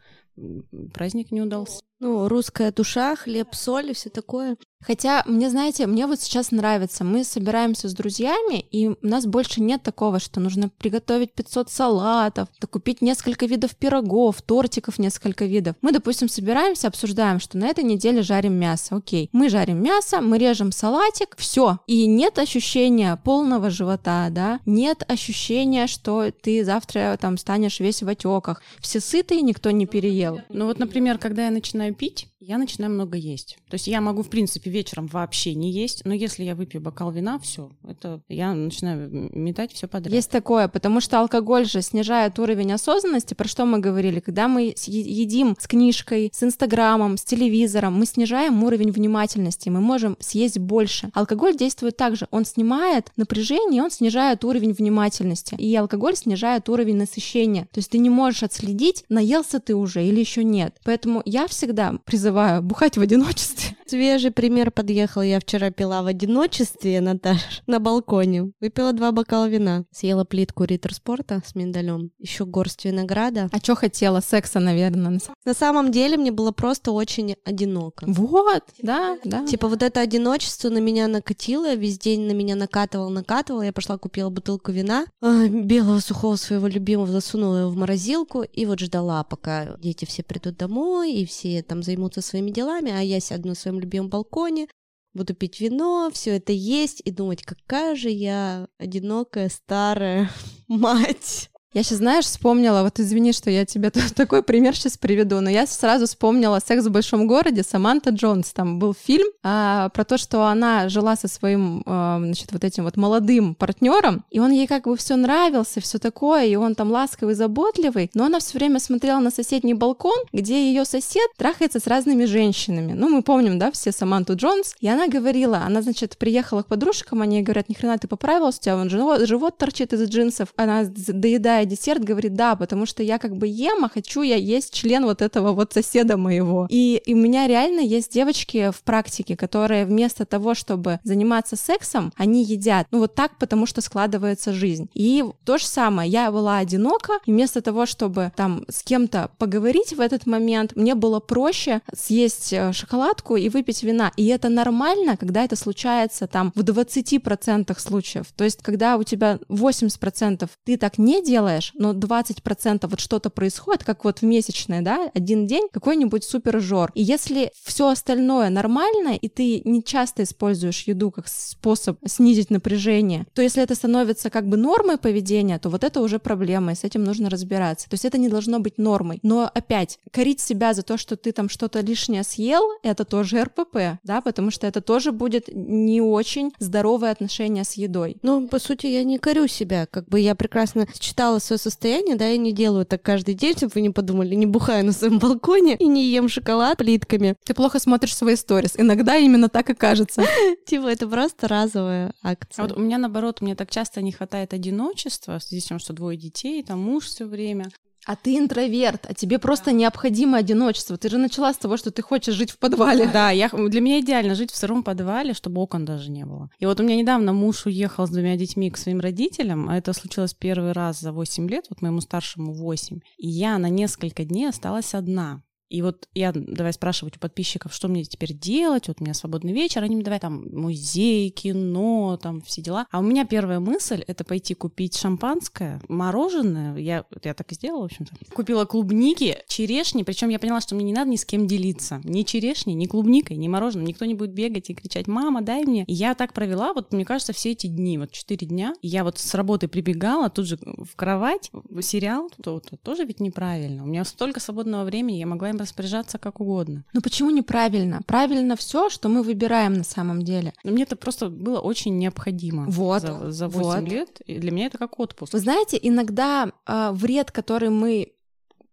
праздник не удался. Ну, русская душа, хлеб, соль и все такое. Хотя, мне, знаете, мне вот сейчас нравится. Мы собираемся с друзьями, и у нас больше нет такого, что нужно приготовить 500 салатов, купить несколько видов пирогов, тортиков несколько видов. Мы, допустим, собираемся, обсуждаем, что на этой неделе жарим мясо. Окей, мы жарим мясо, мы режем салатик, все. И нет ощущения полного живота, да, нет ощущения, что ты завтра там станешь весь в отеках. Все сытые, никто не переел. Ну вот, например, когда я начинаю пить, я начинаю много есть. То есть я могу, в принципе, вечером вообще не есть, но если я выпью бокал вина, все, это я начинаю метать все подряд. Есть такое, потому что алкоголь же снижает уровень осознанности, про что мы говорили, когда мы едим с книжкой, с инстаграмом, с телевизором, мы снижаем уровень внимательности, мы можем съесть больше. Алкоголь действует так же, он снимает напряжение, он снижает уровень внимательности, и алкоголь снижает уровень насыщения. То есть ты не можешь отследить, наелся ты уже или еще нет. Поэтому я всегда призываю бухать в одиночестве. Свежий пример подъехал. Я вчера пила в одиночестве, Наташ, на балконе. Выпила два бокала вина. Съела плитку Риттер Спорта с миндалем. Еще горсть винограда. А что хотела? Секса, наверное. На самом деле мне было просто очень одиноко. Вот, да, да. Типа вот это одиночество на меня накатило, весь день на меня накатывал, накатывал. Я пошла купила бутылку вина, а, белого сухого своего любимого, засунула его в морозилку и вот ждала, пока дети все придут домой и все там займутся своими делами, а я сяду на своем любимом балконе, буду пить вино, все это есть и думать, какая же я одинокая старая мать. Я сейчас, знаешь, вспомнила, вот извини, что я тебе такой пример сейчас приведу, но я сразу вспомнила «Секс в большом городе» Саманта Джонс. Там был фильм а, про то, что она жила со своим, а, значит, вот этим вот молодым партнером, и он ей как бы все нравился, все такое, и он там ласковый, заботливый, но она все время смотрела на соседний балкон, где ее сосед трахается с разными женщинами. Ну, мы помним, да, все Саманту Джонс. И она говорила, она, значит, приехала к подружкам, они ей говорят, ни хрена ты поправилась, у тебя вон живот, живот торчит из джинсов. Она доедает предлагая десерт, говорит, да, потому что я как бы ем, а хочу я есть член вот этого вот соседа моего. И, и у меня реально есть девочки в практике, которые вместо того, чтобы заниматься сексом, они едят. Ну вот так, потому что складывается жизнь. И то же самое, я была одинока, и вместо того, чтобы там с кем-то поговорить в этот момент, мне было проще съесть э, шоколадку и выпить вина. И это нормально, когда это случается там в 20% случаев. То есть, когда у тебя 80% ты так не делаешь, делаешь, но 20% вот что-то происходит, как вот в месячное, да, один день, какой-нибудь супер жор. И если все остальное нормально, и ты не часто используешь еду как способ снизить напряжение, то если это становится как бы нормой поведения, то вот это уже проблема, и с этим нужно разбираться. То есть это не должно быть нормой. Но опять, корить себя за то, что ты там что-то лишнее съел, это тоже РПП, да, потому что это тоже будет не очень здоровое отношение с едой. Ну, по сути, я не корю себя, как бы я прекрасно читала свое состояние, да, я не делаю так каждый день, чтобы вы не подумали, не бухаю на своем балконе и не ем шоколад плитками. Ты плохо смотришь свои сторис. Иногда именно так и кажется. Типа это просто разовая акция. А вот у меня наоборот, мне так часто не хватает одиночества в связи с тем, что двое детей, там муж все время. А ты интроверт, а тебе просто необходимо одиночество. Ты же начала с того, что ты хочешь жить в подвале. Да, я, для меня идеально жить в сыром подвале, чтобы окон даже не было. И вот у меня недавно муж уехал с двумя детьми к своим родителям, а это случилось первый раз за 8 лет, вот моему старшему 8. И я на несколько дней осталась одна. И вот я давай спрашивать у подписчиков, что мне теперь делать, вот у меня свободный вечер, они мне давай там музей, кино, там все дела. А у меня первая мысль — это пойти купить шампанское, мороженое, я, я так и сделала, в общем-то. Купила клубники, черешни, причем я поняла, что мне не надо ни с кем делиться. Ни черешни, ни клубникой, ни мороженым, никто не будет бегать и кричать «мама, дай мне». И я так провела, вот мне кажется, все эти дни, вот четыре дня, я вот с работы прибегала, тут же в кровать, сериал, то, то тоже ведь неправильно. У меня столько свободного времени, я могла им распоряжаться как угодно. Но почему неправильно? Правильно все, что мы выбираем на самом деле. Но мне это просто было очень необходимо. Вот. За, за 8 вот. лет. И для меня это как отпуск. Вы знаете, иногда э, вред, который мы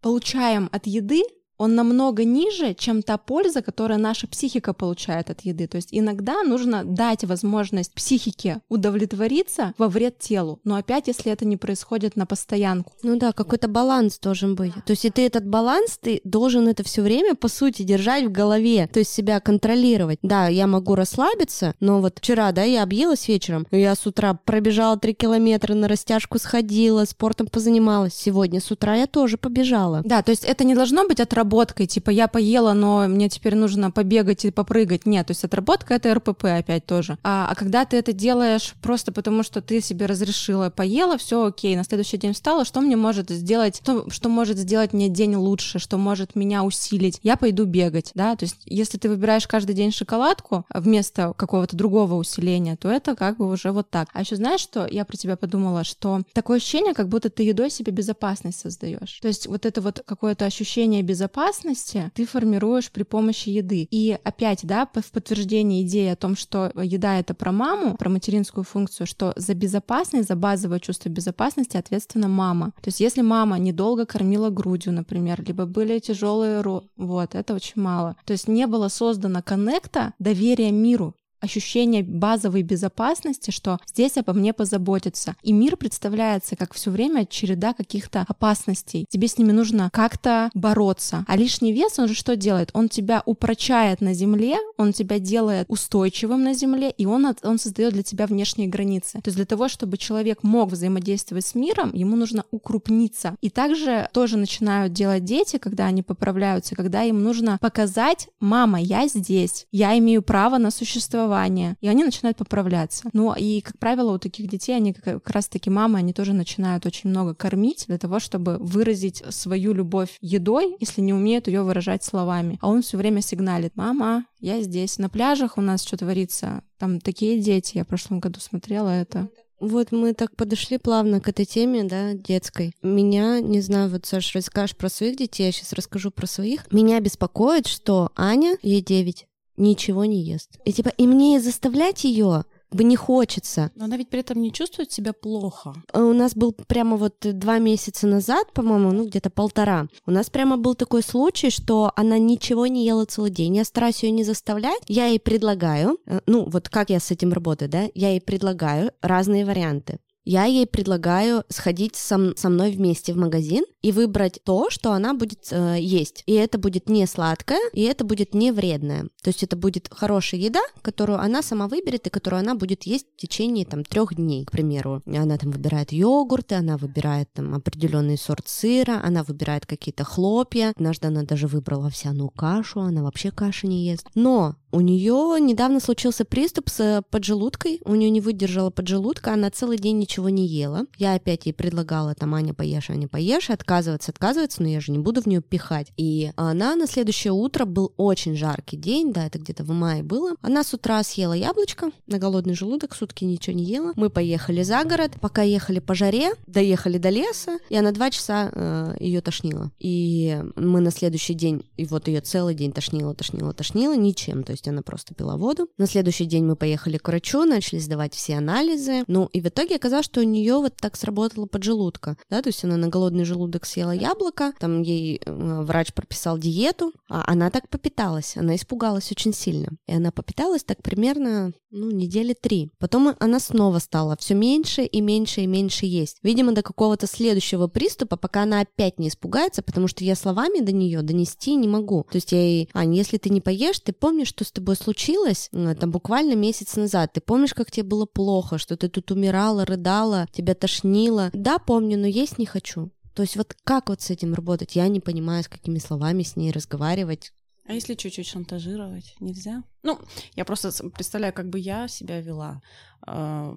получаем от еды, он намного ниже, чем та польза, которую наша психика получает от еды. То есть иногда нужно дать возможность психике удовлетвориться во вред телу. Но опять, если это не происходит на постоянку. Ну да, какой-то баланс должен быть. То есть и ты этот баланс, ты должен это все время, по сути, держать в голове. То есть себя контролировать. Да, я могу расслабиться, но вот вчера, да, я объелась вечером, я с утра пробежала 3 километра, на растяжку сходила, спортом позанималась. Сегодня с утра я тоже побежала. Да, то есть это не должно быть отработано отработкой, типа я поела, но мне теперь нужно побегать и попрыгать. Нет, то есть отработка это РПП опять тоже. А, а когда ты это делаешь просто потому, что ты себе разрешила, поела, все окей, на следующий день встала, что мне может сделать, что, что может сделать мне день лучше, что может меня усилить? Я пойду бегать, да, то есть если ты выбираешь каждый день шоколадку вместо какого-то другого усиления, то это как бы уже вот так. А еще знаешь, что я про тебя подумала, что такое ощущение, как будто ты едой себе безопасность создаешь. То есть вот это вот какое-то ощущение безопасности безопасности ты формируешь при помощи еды. И опять, да, в подтверждение идеи о том, что еда — это про маму, про материнскую функцию, что за безопасность, за базовое чувство безопасности ответственна мама. То есть если мама недолго кормила грудью, например, либо были тяжелые ро... вот, это очень мало. То есть не было создано коннекта доверия миру. Ощущение базовой безопасности, что здесь обо мне позаботятся. И мир представляется как все время череда каких-то опасностей. Тебе с ними нужно как-то бороться. А лишний вес, он же что делает? Он тебя упрочает на земле, он тебя делает устойчивым на земле, и он, он создает для тебя внешние границы. То есть для того, чтобы человек мог взаимодействовать с миром, ему нужно укрупниться. И также тоже начинают делать дети, когда они поправляются, когда им нужно показать, мама, я здесь, я имею право на существование. И они начинают поправляться. Ну и, как правило, у таких детей, они как раз-таки мамы, они тоже начинают очень много кормить для того, чтобы выразить свою любовь едой, если не умеют ее выражать словами. А он все время сигналит, мама, я здесь. На пляжах у нас что творится? Там такие дети, я в прошлом году смотрела это. Вот мы так подошли плавно к этой теме, да, детской. Меня, не знаю, вот, Саш, расскажешь про своих детей, я сейчас расскажу про своих. Меня беспокоит, что Аня, ей 9, ничего не ест. И типа, и мне заставлять ее бы не хочется. Но она ведь при этом не чувствует себя плохо. А у нас был прямо вот два месяца назад, по-моему, ну где-то полтора, у нас прямо был такой случай, что она ничего не ела целый день. Я стараюсь ее не заставлять, я ей предлагаю, э, ну вот как я с этим работаю, да, я ей предлагаю разные варианты я ей предлагаю сходить со, со мной вместе в магазин и выбрать то, что она будет э, есть. И это будет не сладкое, и это будет не вредное. То есть это будет хорошая еда, которую она сама выберет и которую она будет есть в течение там трех дней, к примеру. Она там выбирает йогурты, она выбирает там определенный сорт сыра, она выбирает какие-то хлопья. Однажды она даже выбрала овсяную кашу, она вообще каши не ест. Но у нее недавно случился приступ с поджелудкой, у нее не выдержала поджелудка, она целый день ничего не ела. Я опять ей предлагала, там, Аня, поешь, Аня, поешь, отказывается, отказывается, но я же не буду в нее пихать. И она на следующее утро, был очень жаркий день, да, это где-то в мае было, она с утра съела яблочко на голодный желудок, сутки ничего не ела. Мы поехали за город, пока ехали по жаре, доехали до леса, и она два часа э, ее тошнила. И мы на следующий день, и вот ее целый день тошнило, тошнило, тошнило, ничем, то есть она просто пила воду. На следующий день мы поехали к врачу, начали сдавать все анализы. Ну, и в итоге оказалось, что у нее вот так сработала поджелудка, да, то есть она на голодный желудок съела яблоко, там ей э, врач прописал диету, а она так попиталась, она испугалась очень сильно. И она попиталась так примерно, ну, недели три. Потом она снова стала все меньше и меньше и меньше есть. Видимо, до какого-то следующего приступа, пока она опять не испугается, потому что я словами до нее донести не могу. То есть я ей, Ань, если ты не поешь, ты помнишь, что с тобой случилось, там буквально месяц назад, ты помнишь, как тебе было плохо, что ты тут умирала, рыдала, тебя тошнило? Да, помню, но есть не хочу. То есть вот как вот с этим работать? Я не понимаю, с какими словами с ней разговаривать. А если чуть-чуть шантажировать, нельзя? Ну, я просто представляю, как бы я себя вела. А,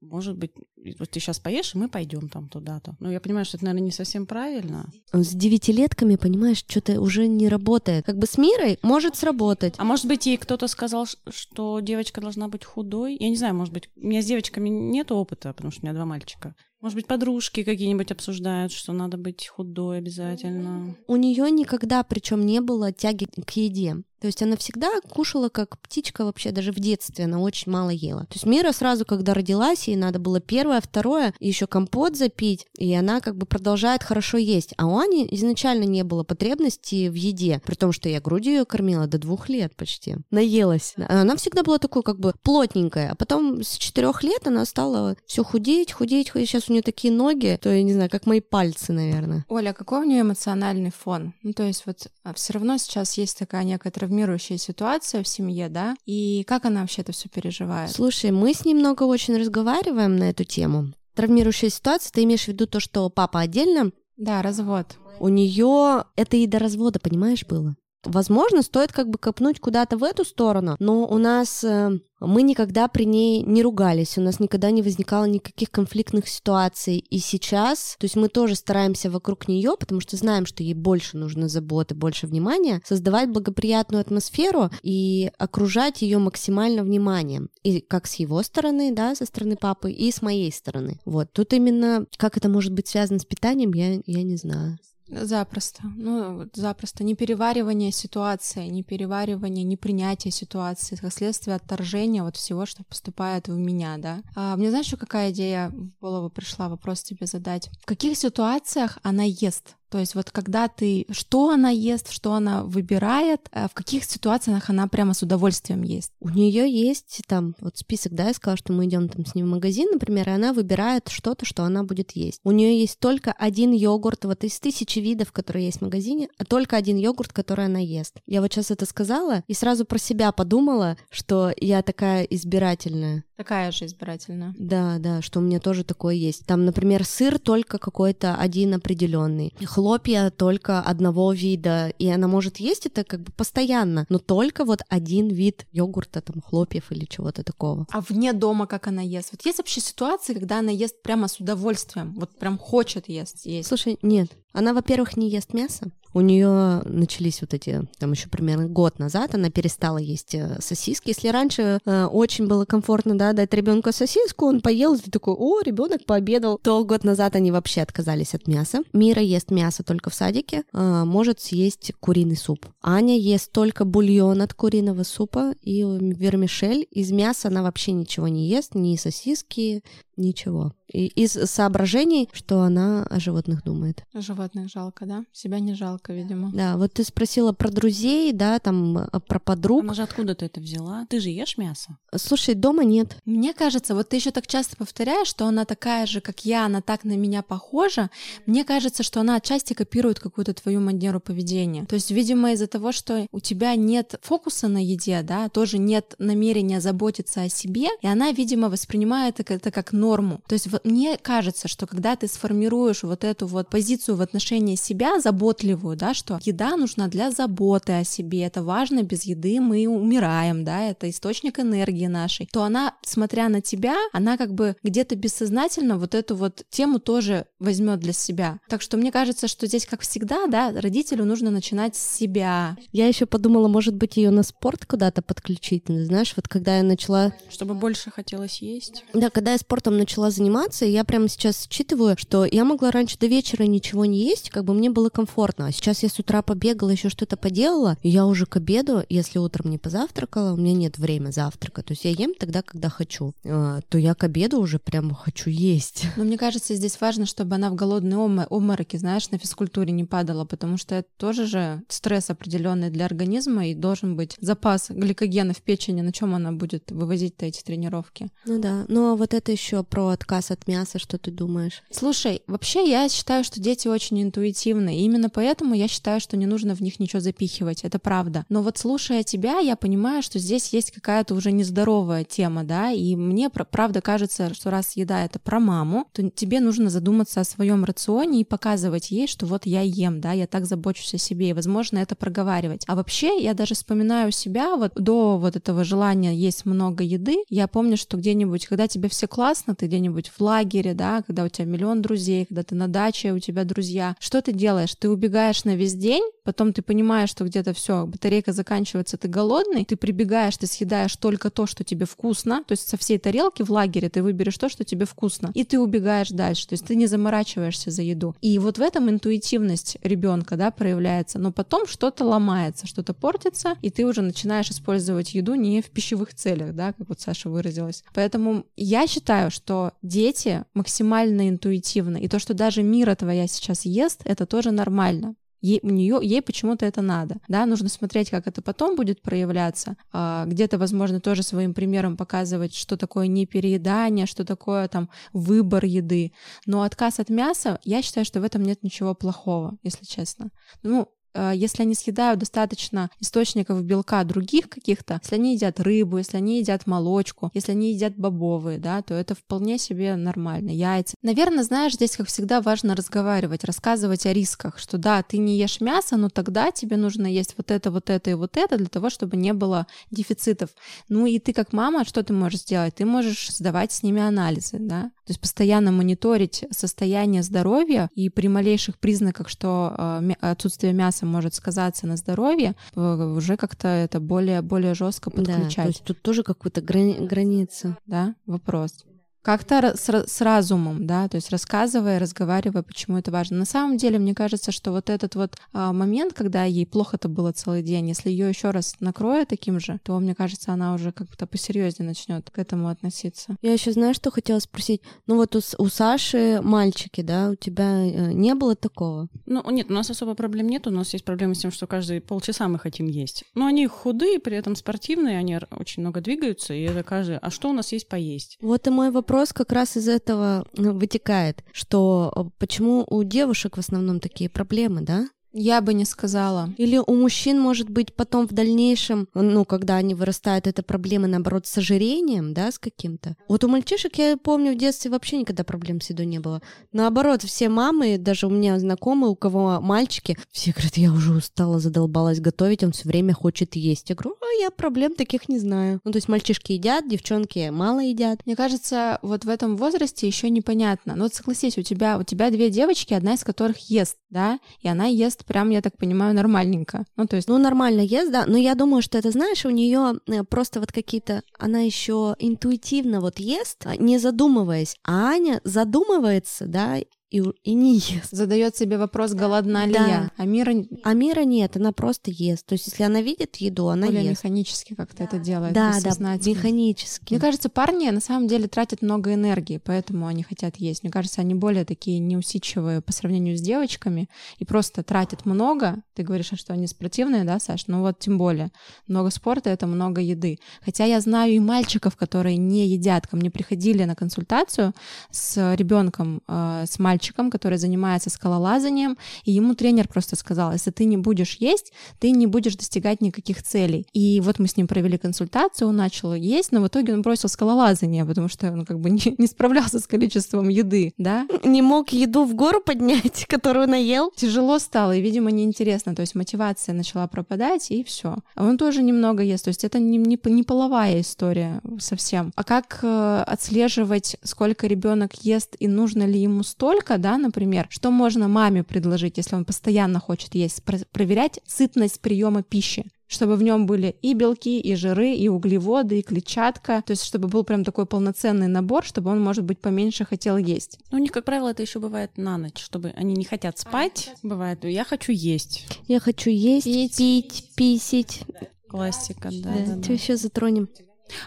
может быть, вот ты сейчас поешь, и мы пойдем там туда-то. Ну, я понимаю, что это, наверное, не совсем правильно. С девятилетками, понимаешь, что-то уже не работает. Как бы с Мирой может сработать. А может быть, ей кто-то сказал, что девочка должна быть худой? Я не знаю, может быть, у меня с девочками нет опыта, потому что у меня два мальчика. Может быть, подружки какие-нибудь обсуждают, что надо быть худой обязательно. У нее никогда, причем, не было тяги к еде. То есть она всегда кушала как птичка вообще, даже в детстве она очень мало ела. То есть Мира сразу, когда родилась, ей надо было первое, второе, еще компот запить, и она как бы продолжает хорошо есть. А у Ани изначально не было потребности в еде, при том, что я грудью ее кормила до двух лет почти. Наелась. Она всегда была такой как бы плотненькая, а потом с четырех лет она стала все худеть, худеть, худеть. Сейчас у нее такие ноги, то я не знаю, как мои пальцы, наверное. Оля, какой у нее эмоциональный фон? Ну, то есть вот а, все равно сейчас есть такая некоторая травмирующая ситуация в семье, да? И как она вообще это все переживает? Слушай, мы с ней много очень разговариваем на эту тему. Травмирующая ситуация, ты имеешь в виду то, что папа отдельно? Да, развод. У нее это и до развода, понимаешь, было. Возможно, стоит как бы копнуть куда-то в эту сторону, но у нас э, мы никогда при ней не ругались, у нас никогда не возникало никаких конфликтных ситуаций. И сейчас, то есть мы тоже стараемся вокруг нее, потому что знаем, что ей больше нужно заботы, больше внимания, создавать благоприятную атмосферу и окружать ее максимально вниманием. И как с его стороны, да, со стороны папы, и с моей стороны. Вот. Тут именно, как это может быть связано с питанием, я, я не знаю. Запросто. Ну, запросто. Не переваривание ситуации, не переваривание, не принятие ситуации, как следствие отторжения вот всего, что поступает в меня, да. А, мне знаешь, еще какая идея в голову пришла, вопрос тебе задать. В каких ситуациях она ест? То есть вот когда ты, что она ест, что она выбирает, э, в каких ситуациях она прямо с удовольствием ест. У нее есть там вот список, да, я сказала, что мы идем там с ней в магазин, например, и она выбирает что-то, что она будет есть. У нее есть только один йогурт, вот из тысячи видов, которые есть в магазине, а только один йогурт, который она ест. Я вот сейчас это сказала и сразу про себя подумала, что я такая избирательная. Такая же избирательная. Да, да, что у меня тоже такое есть. Там, например, сыр только какой-то один определенный, хлопья только одного вида, и она может есть это как бы постоянно, но только вот один вид йогурта, там, хлопьев или чего-то такого. А вне дома как она ест? Вот есть вообще ситуации, когда она ест прямо с удовольствием, вот прям хочет есть. есть. Слушай, нет, она, во-первых, не ест мясо, у нее начались вот эти, там еще примерно год назад, она перестала есть э, сосиски. Если раньше э, очень было комфортно, да, дать ребенку сосиску, он поел, и ты такой, о, ребенок пообедал, то год назад они вообще отказались от мяса. Мира ест мясо только в садике, э, может съесть куриный суп. Аня ест только бульон от куриного супа и вермишель. Из мяса она вообще ничего не ест, ни сосиски, ничего. И из соображений, что она о животных думает. Животных жалко, да? Себя не жалко, видимо. Да, вот ты спросила про друзей, да, там э, про подруг. Она же откуда ты это взяла? Ты же ешь мясо? Слушай, дома нет. Мне кажется, вот ты еще так часто повторяешь, что она такая же, как я, она так на меня похожа. Мне кажется, что она отчасти копирует какую-то твою манеру поведения. То есть, видимо, из-за того, что у тебя нет фокуса на еде, да, тоже нет намерения заботиться о себе, и она, видимо, воспринимает это как норму. То есть вот мне кажется, что когда ты сформируешь вот эту вот позицию в отношении себя, заботливую, да, что еда нужна для заботы о себе, это важно, без еды мы умираем, да, это источник энергии нашей, то она, смотря на тебя, она как бы где-то бессознательно вот эту вот тему тоже возьмет для себя. Так что мне кажется, что здесь, как всегда, да, родителю нужно начинать с себя. Я еще подумала, может быть, ее на спорт куда-то подключить, знаешь, вот когда я начала... Чтобы больше хотелось есть. Да, когда я спортом начала заниматься, я прямо сейчас считываю, что я могла раньше до вечера ничего не есть, как бы мне было комфортно. А сейчас я с утра побегала, еще что-то поделала, и я уже к обеду, если утром не позавтракала, у меня нет времени завтрака, то есть я ем тогда, когда хочу, а, то я к обеду уже прямо хочу есть. Но мне кажется, здесь важно, чтобы она в голодные обмороки, знаешь, на физкультуре не падала, потому что это тоже же стресс определенный для организма, и должен быть запас гликогена в печени, на чем она будет вывозить-то эти тренировки. Ну да, но вот это еще про отказ от мяса, что ты думаешь? Слушай, вообще я считаю, что дети очень интуитивны, и именно поэтому я считаю, что не нужно в них ничего запихивать, это правда. Но вот слушая тебя, я понимаю, что здесь есть какая-то уже нездоровая тема, да, и мне правда кажется, что раз еда это про маму, то тебе нужно задуматься о своем рационе и показывать ей, что вот я ем, да, я так забочусь о себе, и, возможно, это проговаривать. А вообще, я даже вспоминаю себя вот до вот этого желания есть много еды, я помню, что где-нибудь, когда тебе все классно, ты где-нибудь в лагере, да, когда у тебя миллион друзей, когда ты на даче, у тебя друзья, что ты делаешь? Ты убегаешь на весь день, потом ты понимаешь, что где-то все, батарейка заканчивается, ты голодный, ты прибегаешь, ты съедаешь только то, что тебе вкусно, то есть со всей тарелки в лагере ты выберешь то, что тебе вкусно, и ты убегаешь дальше, то есть ты не заморачиваешься за еду. И вот в этом интуитивность ребенка, да, проявляется, но потом что-то ломается, что-то портится, и ты уже начинаешь использовать еду не в пищевых целях, да, как вот Саша выразилась. Поэтому я считаю, что дети максимально интуитивны, и то, что даже мира твоя сейчас ест, это тоже нормально. Ей, у нее, ей почему-то это надо. Да, нужно смотреть, как это потом будет проявляться. А, где-то, возможно, тоже своим примером показывать, что такое непереедание, что такое там выбор еды. Но отказ от мяса, я считаю, что в этом нет ничего плохого, если честно. Ну, если они съедают достаточно источников белка других каких-то, если они едят рыбу, если они едят молочку, если они едят бобовые, да, то это вполне себе нормально. Яйца. Наверное, знаешь, здесь, как всегда, важно разговаривать, рассказывать о рисках, что да, ты не ешь мясо, но тогда тебе нужно есть вот это, вот это и вот это для того, чтобы не было дефицитов. Ну и ты как мама, что ты можешь сделать? Ты можешь сдавать с ними анализы, да, то есть постоянно мониторить состояние здоровья и при малейших признаках, что э, отсутствие мяса может сказаться на здоровье, уже как-то это более, более жестко подключать. Да, то есть тут тоже какую-то грани- границу. Да, вопрос. Как-то с, с разумом, да, то есть рассказывая, разговаривая, почему это важно. На самом деле, мне кажется, что вот этот вот а, момент, когда ей плохо-то было целый день, если ее еще раз накроет таким же, то, мне кажется, она уже как-то посерьезнее начнет к этому относиться. Я еще знаю, что хотела спросить. Ну вот у, у Саши мальчики, да, у тебя э, не было такого? Ну нет, у нас особо проблем нет. У нас есть проблемы с тем, что каждые полчаса мы хотим есть. Но они худые, при этом спортивные, они очень много двигаются, и это каждый. А что у нас есть поесть? Вот и мой вопрос вопрос как раз из этого ну, вытекает, что э, почему у девушек в основном такие проблемы, да? Я бы не сказала. Или у мужчин, может быть, потом в дальнейшем, ну, когда они вырастают, это проблемы, наоборот, с ожирением, да, с каким-то. Вот у мальчишек, я помню, в детстве вообще никогда проблем с едой не было. Наоборот, все мамы, даже у меня знакомые, у кого мальчики, все говорят, я уже устала, задолбалась готовить, он все время хочет есть. Я говорю, а я проблем таких не знаю. Ну, то есть мальчишки едят, девчонки мало едят. Мне кажется, вот в этом возрасте еще непонятно. Ну, вот согласись, у тебя, у тебя две девочки, одна из которых ест, да, и она ест прям, я так понимаю, нормальненько. Ну, то есть... Ну, нормально ест, да, но я думаю, что это, знаешь, у нее э, просто вот какие-то... Она еще интуитивно вот ест, а, не задумываясь. А Аня задумывается, да, и, и не ест. Задает себе вопрос, голодна ли да. я. А мира... а мира нет, она просто ест. То есть, если она видит еду, она Более ест. механически как-то да. это делает. Да, да, механически. Мне кажется, парни на самом деле тратят много энергии, поэтому они хотят есть. Мне кажется, они более такие неусидчивые по сравнению с девочками и просто тратят много. Ты говоришь, что они спортивные, да, Саш? Ну вот тем более. Много спорта — это много еды. Хотя я знаю и мальчиков, которые не едят. Ко мне приходили на консультацию с ребенком, э, с мальчиком, мальчиком, который занимается скалолазанием, и ему тренер просто сказал, если ты не будешь есть, ты не будешь достигать никаких целей. И вот мы с ним провели консультацию, он начал есть, но в итоге он бросил скалолазание, потому что он как бы не, не справлялся с количеством еды, да. Не мог еду в гору поднять, которую наел. Тяжело стало, и, видимо, неинтересно, то есть мотивация начала пропадать, и все. Он тоже немного ест, то есть это не, не, не половая история совсем. А как э, отслеживать, сколько ребенок ест и нужно ли ему столько, ребенка, да, например, что можно маме предложить, если он постоянно хочет есть, проверять сытность приема пищи чтобы в нем были и белки, и жиры, и углеводы, и клетчатка, то есть чтобы был прям такой полноценный набор, чтобы он, может быть, поменьше хотел есть. Ну, у них, как правило, это еще бывает на ночь, чтобы они не хотят спать, а, бывает, я хочу есть. Я хочу есть, пить, пить писить. Классика, да. да, да, да. Еще затронем?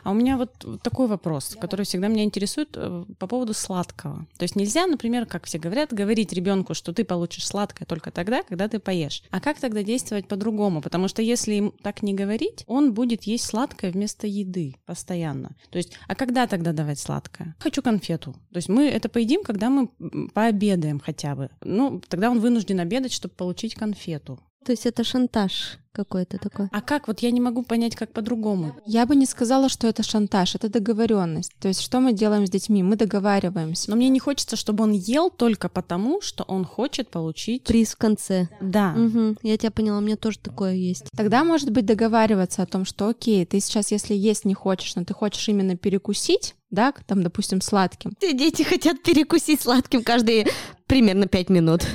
А у меня вот такой вопрос, который всегда меня интересует э, по поводу сладкого. То есть нельзя, например, как все говорят, говорить ребенку, что ты получишь сладкое только тогда, когда ты поешь. А как тогда действовать по-другому? Потому что если им так не говорить, он будет есть сладкое вместо еды постоянно. То есть, а когда тогда давать сладкое? Хочу конфету. То есть мы это поедим, когда мы пообедаем хотя бы. Ну, тогда он вынужден обедать, чтобы получить конфету. То есть это шантаж какой-то такой. А как? Вот я не могу понять, как по-другому. Я бы не сказала, что это шантаж, это договоренность. То есть что мы делаем с детьми? Мы договариваемся. Но мне не хочется, чтобы он ел только потому, что он хочет получить приз в конце. Да. Угу. Я тебя поняла, у меня тоже такое есть. Тогда, может быть, договариваться о том, что окей, ты сейчас, если есть не хочешь, но ты хочешь именно перекусить, да, там, допустим, сладким. Все дети хотят перекусить сладким каждые примерно пять минут.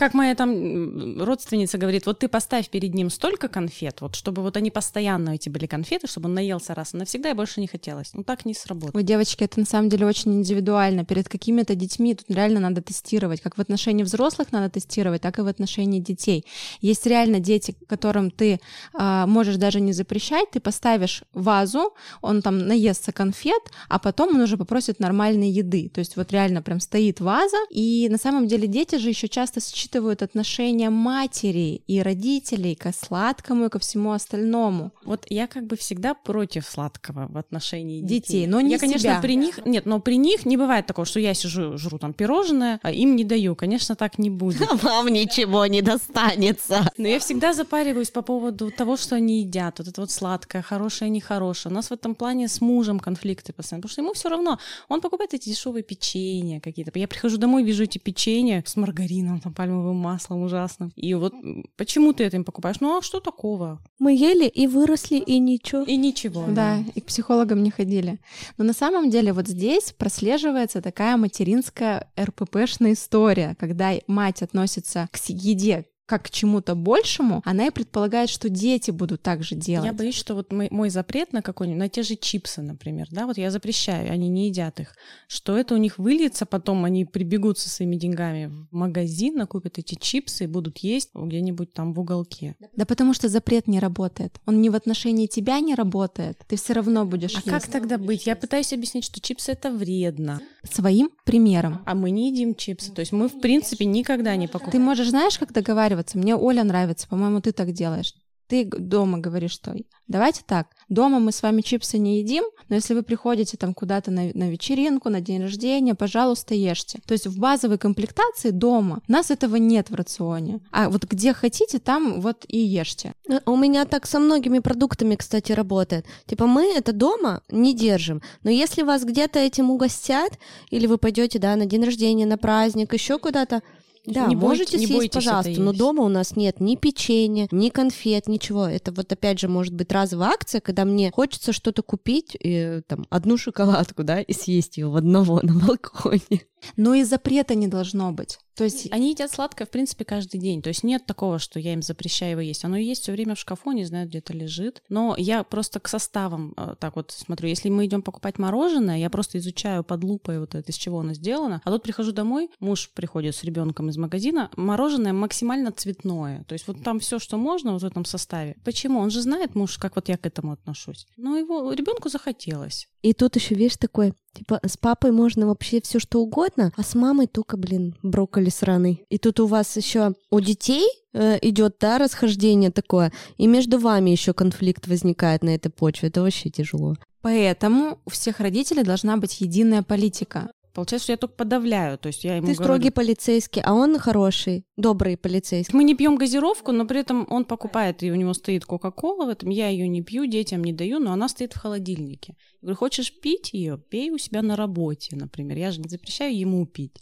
Как моя там родственница говорит, вот ты поставь перед ним столько конфет, вот чтобы вот они постоянно эти были конфеты, чтобы он наелся раз и навсегда и больше не хотелось. Ну так не сработает. Ой, девочки, это на самом деле очень индивидуально. Перед какими-то детьми тут реально надо тестировать. Как в отношении взрослых надо тестировать, так и в отношении детей. Есть реально дети, которым ты э, можешь даже не запрещать, ты поставишь вазу, он там наестся конфет, а потом он уже попросит нормальной еды. То есть вот реально прям стоит ваза, и на самом деле дети же еще часто сочетают учитывают отношения матери и родителей к сладкому и ко всему остальному. Вот я как бы всегда против сладкого в отношении детей. детей но не Я, конечно, себя. при них... Нет, но при них не бывает такого, что я сижу, жру там пирожное, а им не даю. Конечно, так не будет. Вам ничего не достанется. Но я всегда запариваюсь по поводу того, что они едят. Вот это вот сладкое, хорошее, нехорошее. У нас в этом плане с мужем конфликты постоянно, потому что ему все равно. Он покупает эти дешевые печенья какие-то. Я прихожу домой, вижу эти печенья с маргарином, там, пальмовым пальмовым маслом ужасным. И вот почему ты это им покупаешь? Ну а что такого? Мы ели и выросли, и ничего. И ничего. Да, да. и к психологам не ходили. Но на самом деле вот здесь прослеживается такая материнская РППшная история, когда мать относится к еде как к чему-то большему, она и предполагает, что дети будут так же делать. Я боюсь, что вот мой, мой запрет на какой-нибудь, на те же чипсы, например, да, вот я запрещаю, они не едят их, что это у них выльется, потом они прибегут со своими деньгами в магазин, накупят эти чипсы и будут есть где-нибудь там в уголке. Да потому что запрет не работает. Он не в отношении тебя не работает. Ты все равно будешь А есть. как тогда быть? Я пытаюсь объяснить, что чипсы это вредно, Своим примером. а мы не едим чипсы. То есть мы, в принципе, никогда не покупаем. Ты можешь, знаешь, как договариваться? Мне Оля нравится, по-моему, ты так делаешь. Ты дома говоришь, что давайте так, дома мы с вами чипсы не едим, но если вы приходите там куда-то на, на вечеринку, на день рождения, пожалуйста, ешьте. То есть в базовой комплектации дома у нас этого нет в рационе. А вот где хотите, там вот и ешьте. Э, У меня так со многими продуктами, кстати, работает. Типа мы это дома не держим, но если вас где-то этим угостят, или вы пойдете, да, на день рождения, на праздник, еще куда-то, да, Не можете не съесть, пожалуйста, но дома у нас нет ни печенья, ни конфет, ничего. Это вот опять же может быть разовая акция, когда мне хочется что-то купить, и, там, одну шоколадку, да, и съесть ее в одного на балконе. Но и запрета не должно быть. То есть Они едят сладкое, в принципе, каждый день. То есть нет такого, что я им запрещаю его есть. Оно есть все время в шкафу, не знаю, где-то лежит. Но я просто к составам э, так вот смотрю. Если мы идем покупать мороженое, я просто изучаю под лупой вот это, из чего оно сделано. А тут прихожу домой, муж приходит с ребенком из магазина, мороженое максимально цветное. То есть вот там все, что можно вот в этом составе. Почему? Он же знает, муж, как вот я к этому отношусь. Но его ребенку захотелось. И тут еще, видишь, такой, типа, с папой можно вообще все что угодно, а с мамой только, блин, брокколи сраный. И тут у вас еще у детей э, идет, да, расхождение такое, и между вами еще конфликт возникает на этой почве. Это вообще тяжело. поэтому у всех родителей должна быть единая политика. Получается, что я только подавляю. То есть я ему Ты говорю, строгий полицейский, а он хороший, добрый полицейский. Мы не пьем газировку, но при этом он покупает, и у него стоит Кока-Кола в этом. Я ее не пью, детям не даю, но она стоит в холодильнике. Я говорю, хочешь пить ее? Пей у себя на работе, например. Я же не запрещаю ему пить.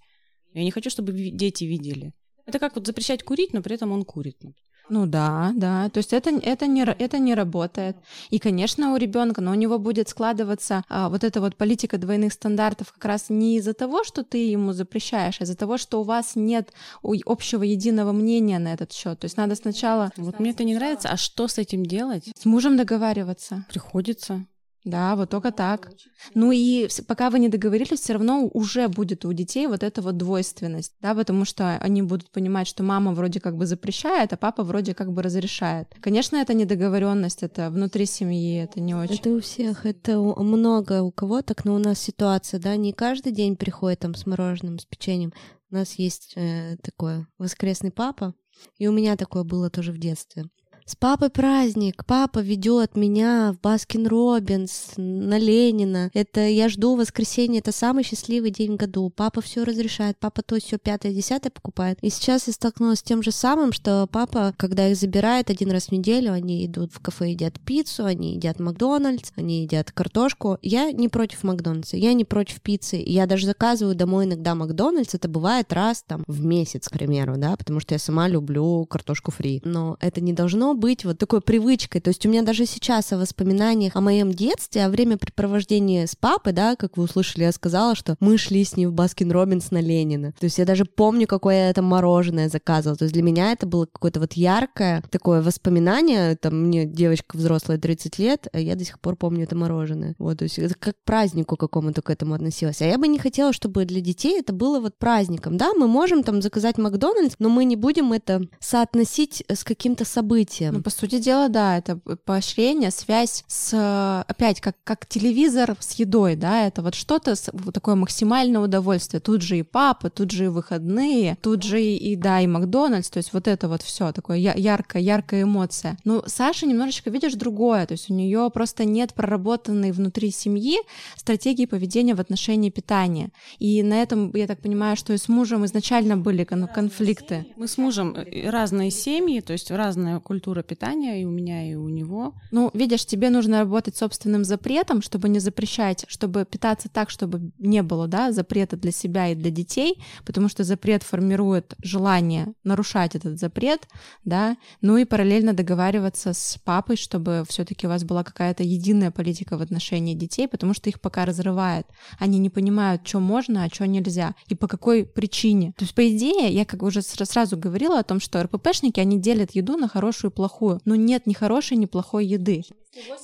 Я не хочу, чтобы дети видели. Это как вот запрещать курить, но при этом он курит. например. Ну да, да. То есть это, это, не, это не работает. И, конечно, у ребенка, но у него будет складываться а, вот эта вот политика двойных стандартов как раз не из-за того, что ты ему запрещаешь, а из-за того, что у вас нет общего единого мнения на этот счет. То есть надо сначала Вот мне это не нравится. А что с этим делать? с мужем договариваться. Приходится. Да, вот только так. Ну и пока вы не договорились, все равно уже будет у детей вот эта вот двойственность, да, потому что они будут понимать, что мама вроде как бы запрещает, а папа вроде как бы разрешает. Конечно, это недоговоренность, это внутри семьи, это не очень. Это у всех, это много у кого так, но у нас ситуация, да, не каждый день приходит там с мороженым, с печеньем. У нас есть э, такой воскресный папа, и у меня такое было тоже в детстве. С папой праздник, папа ведет меня в Baskin Robbins, на Ленина. Это я жду воскресенье, это самый счастливый день в году. Папа все разрешает, папа то все пятое, десятое покупает. И сейчас я столкнулась с тем же самым, что папа, когда их забирает один раз в неделю, они идут в кафе, едят пиццу, они едят Макдональдс, они едят картошку. Я не против Макдональдса, я не против пиццы. Я даже заказываю домой иногда Макдональдс, это бывает раз там в месяц, к примеру, да, потому что я сама люблю картошку фри. Но это не должно быть вот такой привычкой. То есть у меня даже сейчас о воспоминаниях о моем детстве, о времяпрепровождении с папой, да, как вы услышали, я сказала, что мы шли с ним в Baskin Robbins на Ленина. То есть я даже помню, какое я там мороженое заказывала. То есть для меня это было какое-то вот яркое такое воспоминание. Там мне девочка взрослая 30 лет, а я до сих пор помню это мороженое. Вот, то есть это как к празднику какому-то к этому относилась. А я бы не хотела, чтобы для детей это было вот праздником. Да, мы можем там заказать Макдональдс, но мы не будем это соотносить с каким-то событием. Ну, по сути дела, да, это поощрение, связь с, опять, как, как телевизор с едой, да, это вот что-то, с- вот такое максимальное удовольствие. Тут же и папа, тут же и выходные, тут же и, и, да, и Макдональдс, то есть вот это вот все такое я- яркая, яркая эмоция. Ну, Саша немножечко, видишь, другое, то есть у нее просто нет проработанной внутри семьи стратегии поведения в отношении питания. И на этом, я так понимаю, что и с мужем изначально были кон- конфликты. Мы с мужем э, разные семьи, то есть разная культура культура питания и у меня, и у него. Ну, видишь, тебе нужно работать собственным запретом, чтобы не запрещать, чтобы питаться так, чтобы не было, да, запрета для себя и для детей, потому что запрет формирует желание нарушать этот запрет, да, ну и параллельно договариваться с папой, чтобы все-таки у вас была какая-то единая политика в отношении детей, потому что их пока разрывает. Они не понимают, что можно, а что нельзя, и по какой причине. То есть, по идее, я как уже сразу говорила о том, что РППшники, они делят еду на хорошую и плохую, но нет ни хорошей, ни плохой еды.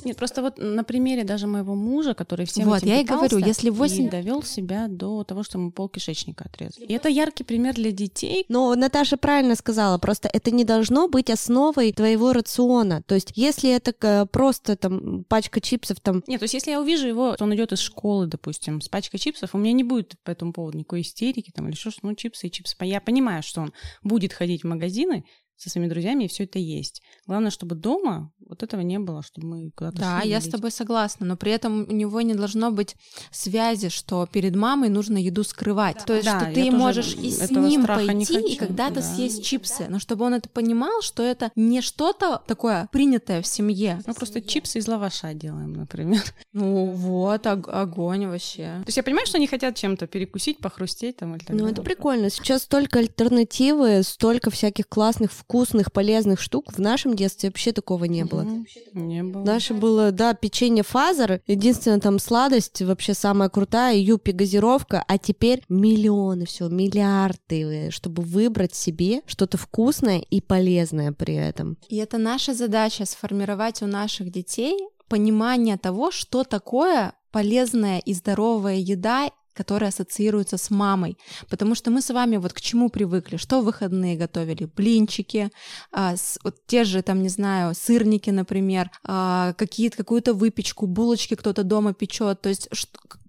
Нет, просто вот на примере даже моего мужа, который всем вот, этим я и говорю, если 8... и довел себя до того, что ему пол кишечника отрезали. И это яркий пример для детей. Но Наташа правильно сказала, просто это не должно быть основой твоего рациона. То есть, если это просто там пачка чипсов там... Нет, то есть, если я увижу его, он идет из школы, допустим, с пачкой чипсов, у меня не будет по этому поводу никакой истерики там или что, ну чипсы и чипсы. Я понимаю, что он будет ходить в магазины, со своими друзьями, и все это есть. Главное, чтобы дома вот этого не было, чтобы мы куда-то Да, я с тобой согласна, но при этом у него не должно быть связи, что перед мамой нужно еду скрывать. Да. То есть, да, что ты можешь и с ним пойти и когда-то да. съесть чипсы, но чтобы он это понимал, что это не что-то такое принятое в семье. Мы просто чипсы из лаваша делаем, например. Ну вот, огонь вообще. То есть я понимаю, что они хотят чем-то перекусить, похрустеть там или так Ну это прикольно. Сейчас столько альтернативы, столько всяких классных вкусных, полезных штук. В нашем детстве вообще такого не было. Не было. Наше было, да, печенье Fazer. Единственная там сладость, вообще самая крутая, Yupi газировка. А теперь миллионы, все, миллиарды, чтобы выбрать себе что-то вкусное и полезное при этом. И это наша задача сформировать у наших детей понимание того, что такое полезная и здоровая еда которая ассоциируется с мамой. Потому что мы с вами вот к чему привыкли? Что в выходные готовили? Блинчики, а, с, вот те же, там, не знаю, сырники, например, а, какие-то, какую-то выпечку, булочки кто-то дома печет. То есть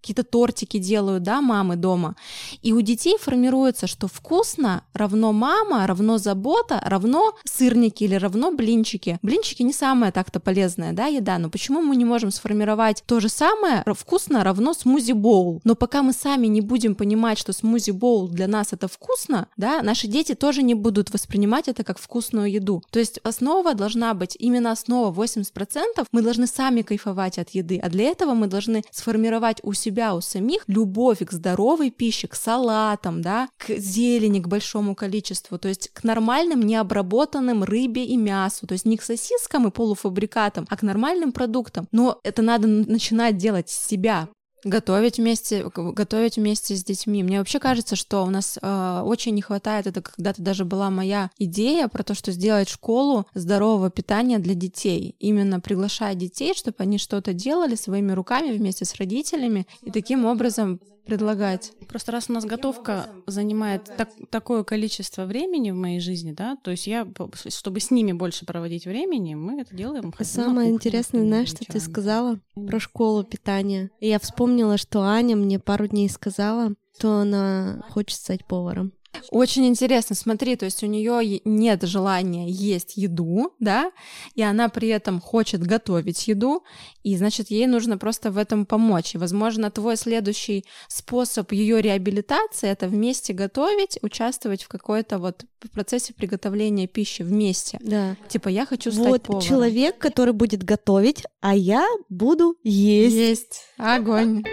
какие-то тортики делают, да, мамы дома. И у детей формируется, что вкусно равно мама, равно забота, равно сырники или равно блинчики. Блинчики не самая так-то полезная, да, еда, но почему мы не можем сформировать то же самое, вкусно равно смузи-боул? Но пока мы сами не будем понимать, что смузи-боул для нас это вкусно, да, наши дети тоже не будут воспринимать это как вкусную еду. То есть основа должна быть, именно основа 80%, мы должны сами кайфовать от еды, а для этого мы должны сформировать у себя себя у самих любовь к здоровой пище, к салатам, да, к зелени, к большому количеству, то есть к нормальным необработанным рыбе и мясу, то есть не к сосискам и полуфабрикатам, а к нормальным продуктам. Но это надо начинать делать с себя, Готовить вместе, готовить вместе с детьми. Мне вообще кажется, что у нас э, очень не хватает, это когда-то даже была моя идея про то, что сделать школу здорового питания для детей. Именно приглашая детей, чтобы они что-то делали своими руками вместе с родителями и таким образом предлагать. Просто раз у нас готовка занимает так, такое количество времени в моей жизни, да, то есть я, чтобы с ними больше проводить времени, мы это делаем. Самое интересное, знаешь, что ты сказала про школу питания. И я вспомнила, что Аня мне пару дней сказала, что она хочет стать поваром. Очень интересно, смотри, то есть у нее нет желания есть еду, да, и она при этом хочет готовить еду, и значит ей нужно просто в этом помочь. И, возможно, твой следующий способ ее реабилитации это вместе готовить, участвовать в какой-то вот процессе приготовления пищи вместе. Да. Типа я хочу стать вот поваром. человек, который будет готовить, а я буду есть. Есть. Огонь.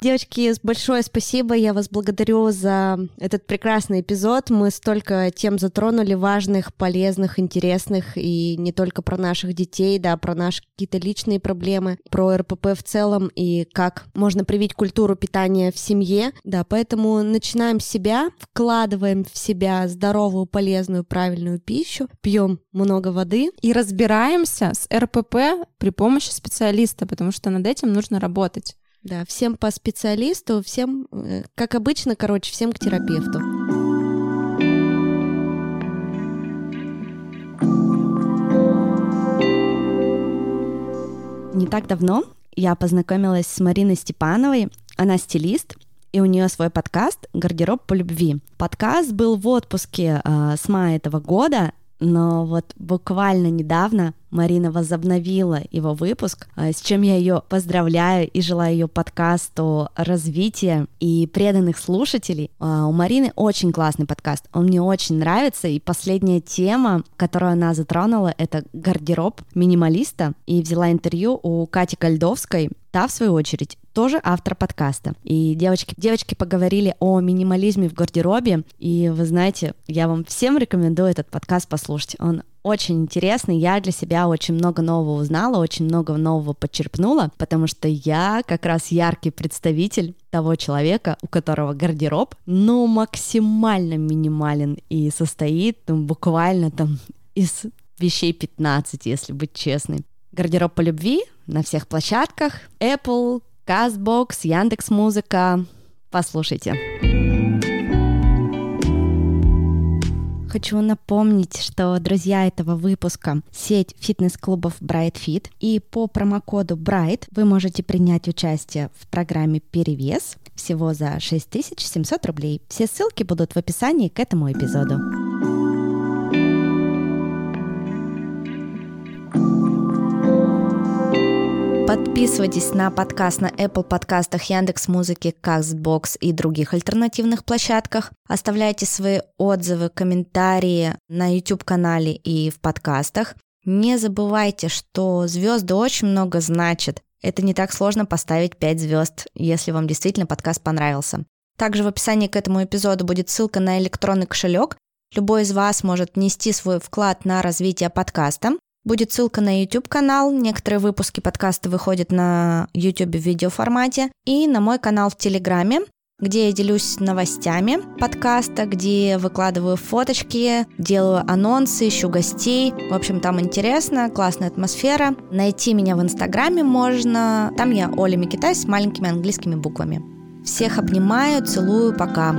Девочки, большое спасибо. Я вас благодарю за этот прекрасный эпизод. Мы столько тем затронули важных, полезных, интересных, и не только про наших детей, да, про наши какие-то личные проблемы, про РПП в целом и как можно привить культуру питания в семье. Да, поэтому начинаем с себя, вкладываем в себя здоровую, полезную, правильную пищу, пьем много воды. И разбираемся с РПП при помощи специалиста, потому что над этим нужно работать. Да, всем по специалисту, всем, э, как обычно, короче, всем к терапевту. Не так давно я познакомилась с Мариной Степановой. Она стилист, и у нее свой подкаст «Гардероб по любви». Подкаст был в отпуске э, с мая этого года, но вот буквально недавно Марина возобновила его выпуск, а, с чем я ее поздравляю и желаю ее подкасту развития и преданных слушателей. А, у Марины очень классный подкаст, он мне очень нравится, и последняя тема, которую она затронула, это гардероб минималиста, и взяла интервью у Кати Кальдовской, Та, в свою очередь, тоже автор подкаста. И девочки, девочки поговорили о минимализме в гардеробе. И вы знаете, я вам всем рекомендую этот подкаст послушать. Он очень интересный. Я для себя очень много нового узнала, очень много нового подчерпнула, потому что я как раз яркий представитель того человека, у которого гардероб, ну, максимально минимален и состоит ну, буквально там из вещей 15, если быть честной. Гардероб по любви на всех площадках. Apple, CastBox, Яндекс Музыка. Послушайте. Хочу напомнить, что друзья этого выпуска — сеть фитнес-клубов Bright Fit, и по промокоду BRIGHT вы можете принять участие в программе «Перевес» всего за 6700 рублей. Все ссылки будут в описании к этому эпизоду. Подписывайтесь на подкаст на Apple подкастах, Яндекс Музыки, Castbox и других альтернативных площадках. Оставляйте свои отзывы, комментарии на YouTube-канале и в подкастах. Не забывайте, что звезды очень много значат. Это не так сложно поставить 5 звезд, если вам действительно подкаст понравился. Также в описании к этому эпизоду будет ссылка на электронный кошелек. Любой из вас может внести свой вклад на развитие подкаста. Будет ссылка на YouTube-канал, некоторые выпуски подкаста выходят на YouTube в видеоформате, и на мой канал в Телеграме, где я делюсь новостями подкаста, где выкладываю фоточки, делаю анонсы, ищу гостей. В общем, там интересно, классная атмосфера. Найти меня в Инстаграме можно. Там я Оля Микитай с маленькими английскими буквами. Всех обнимаю, целую, пока.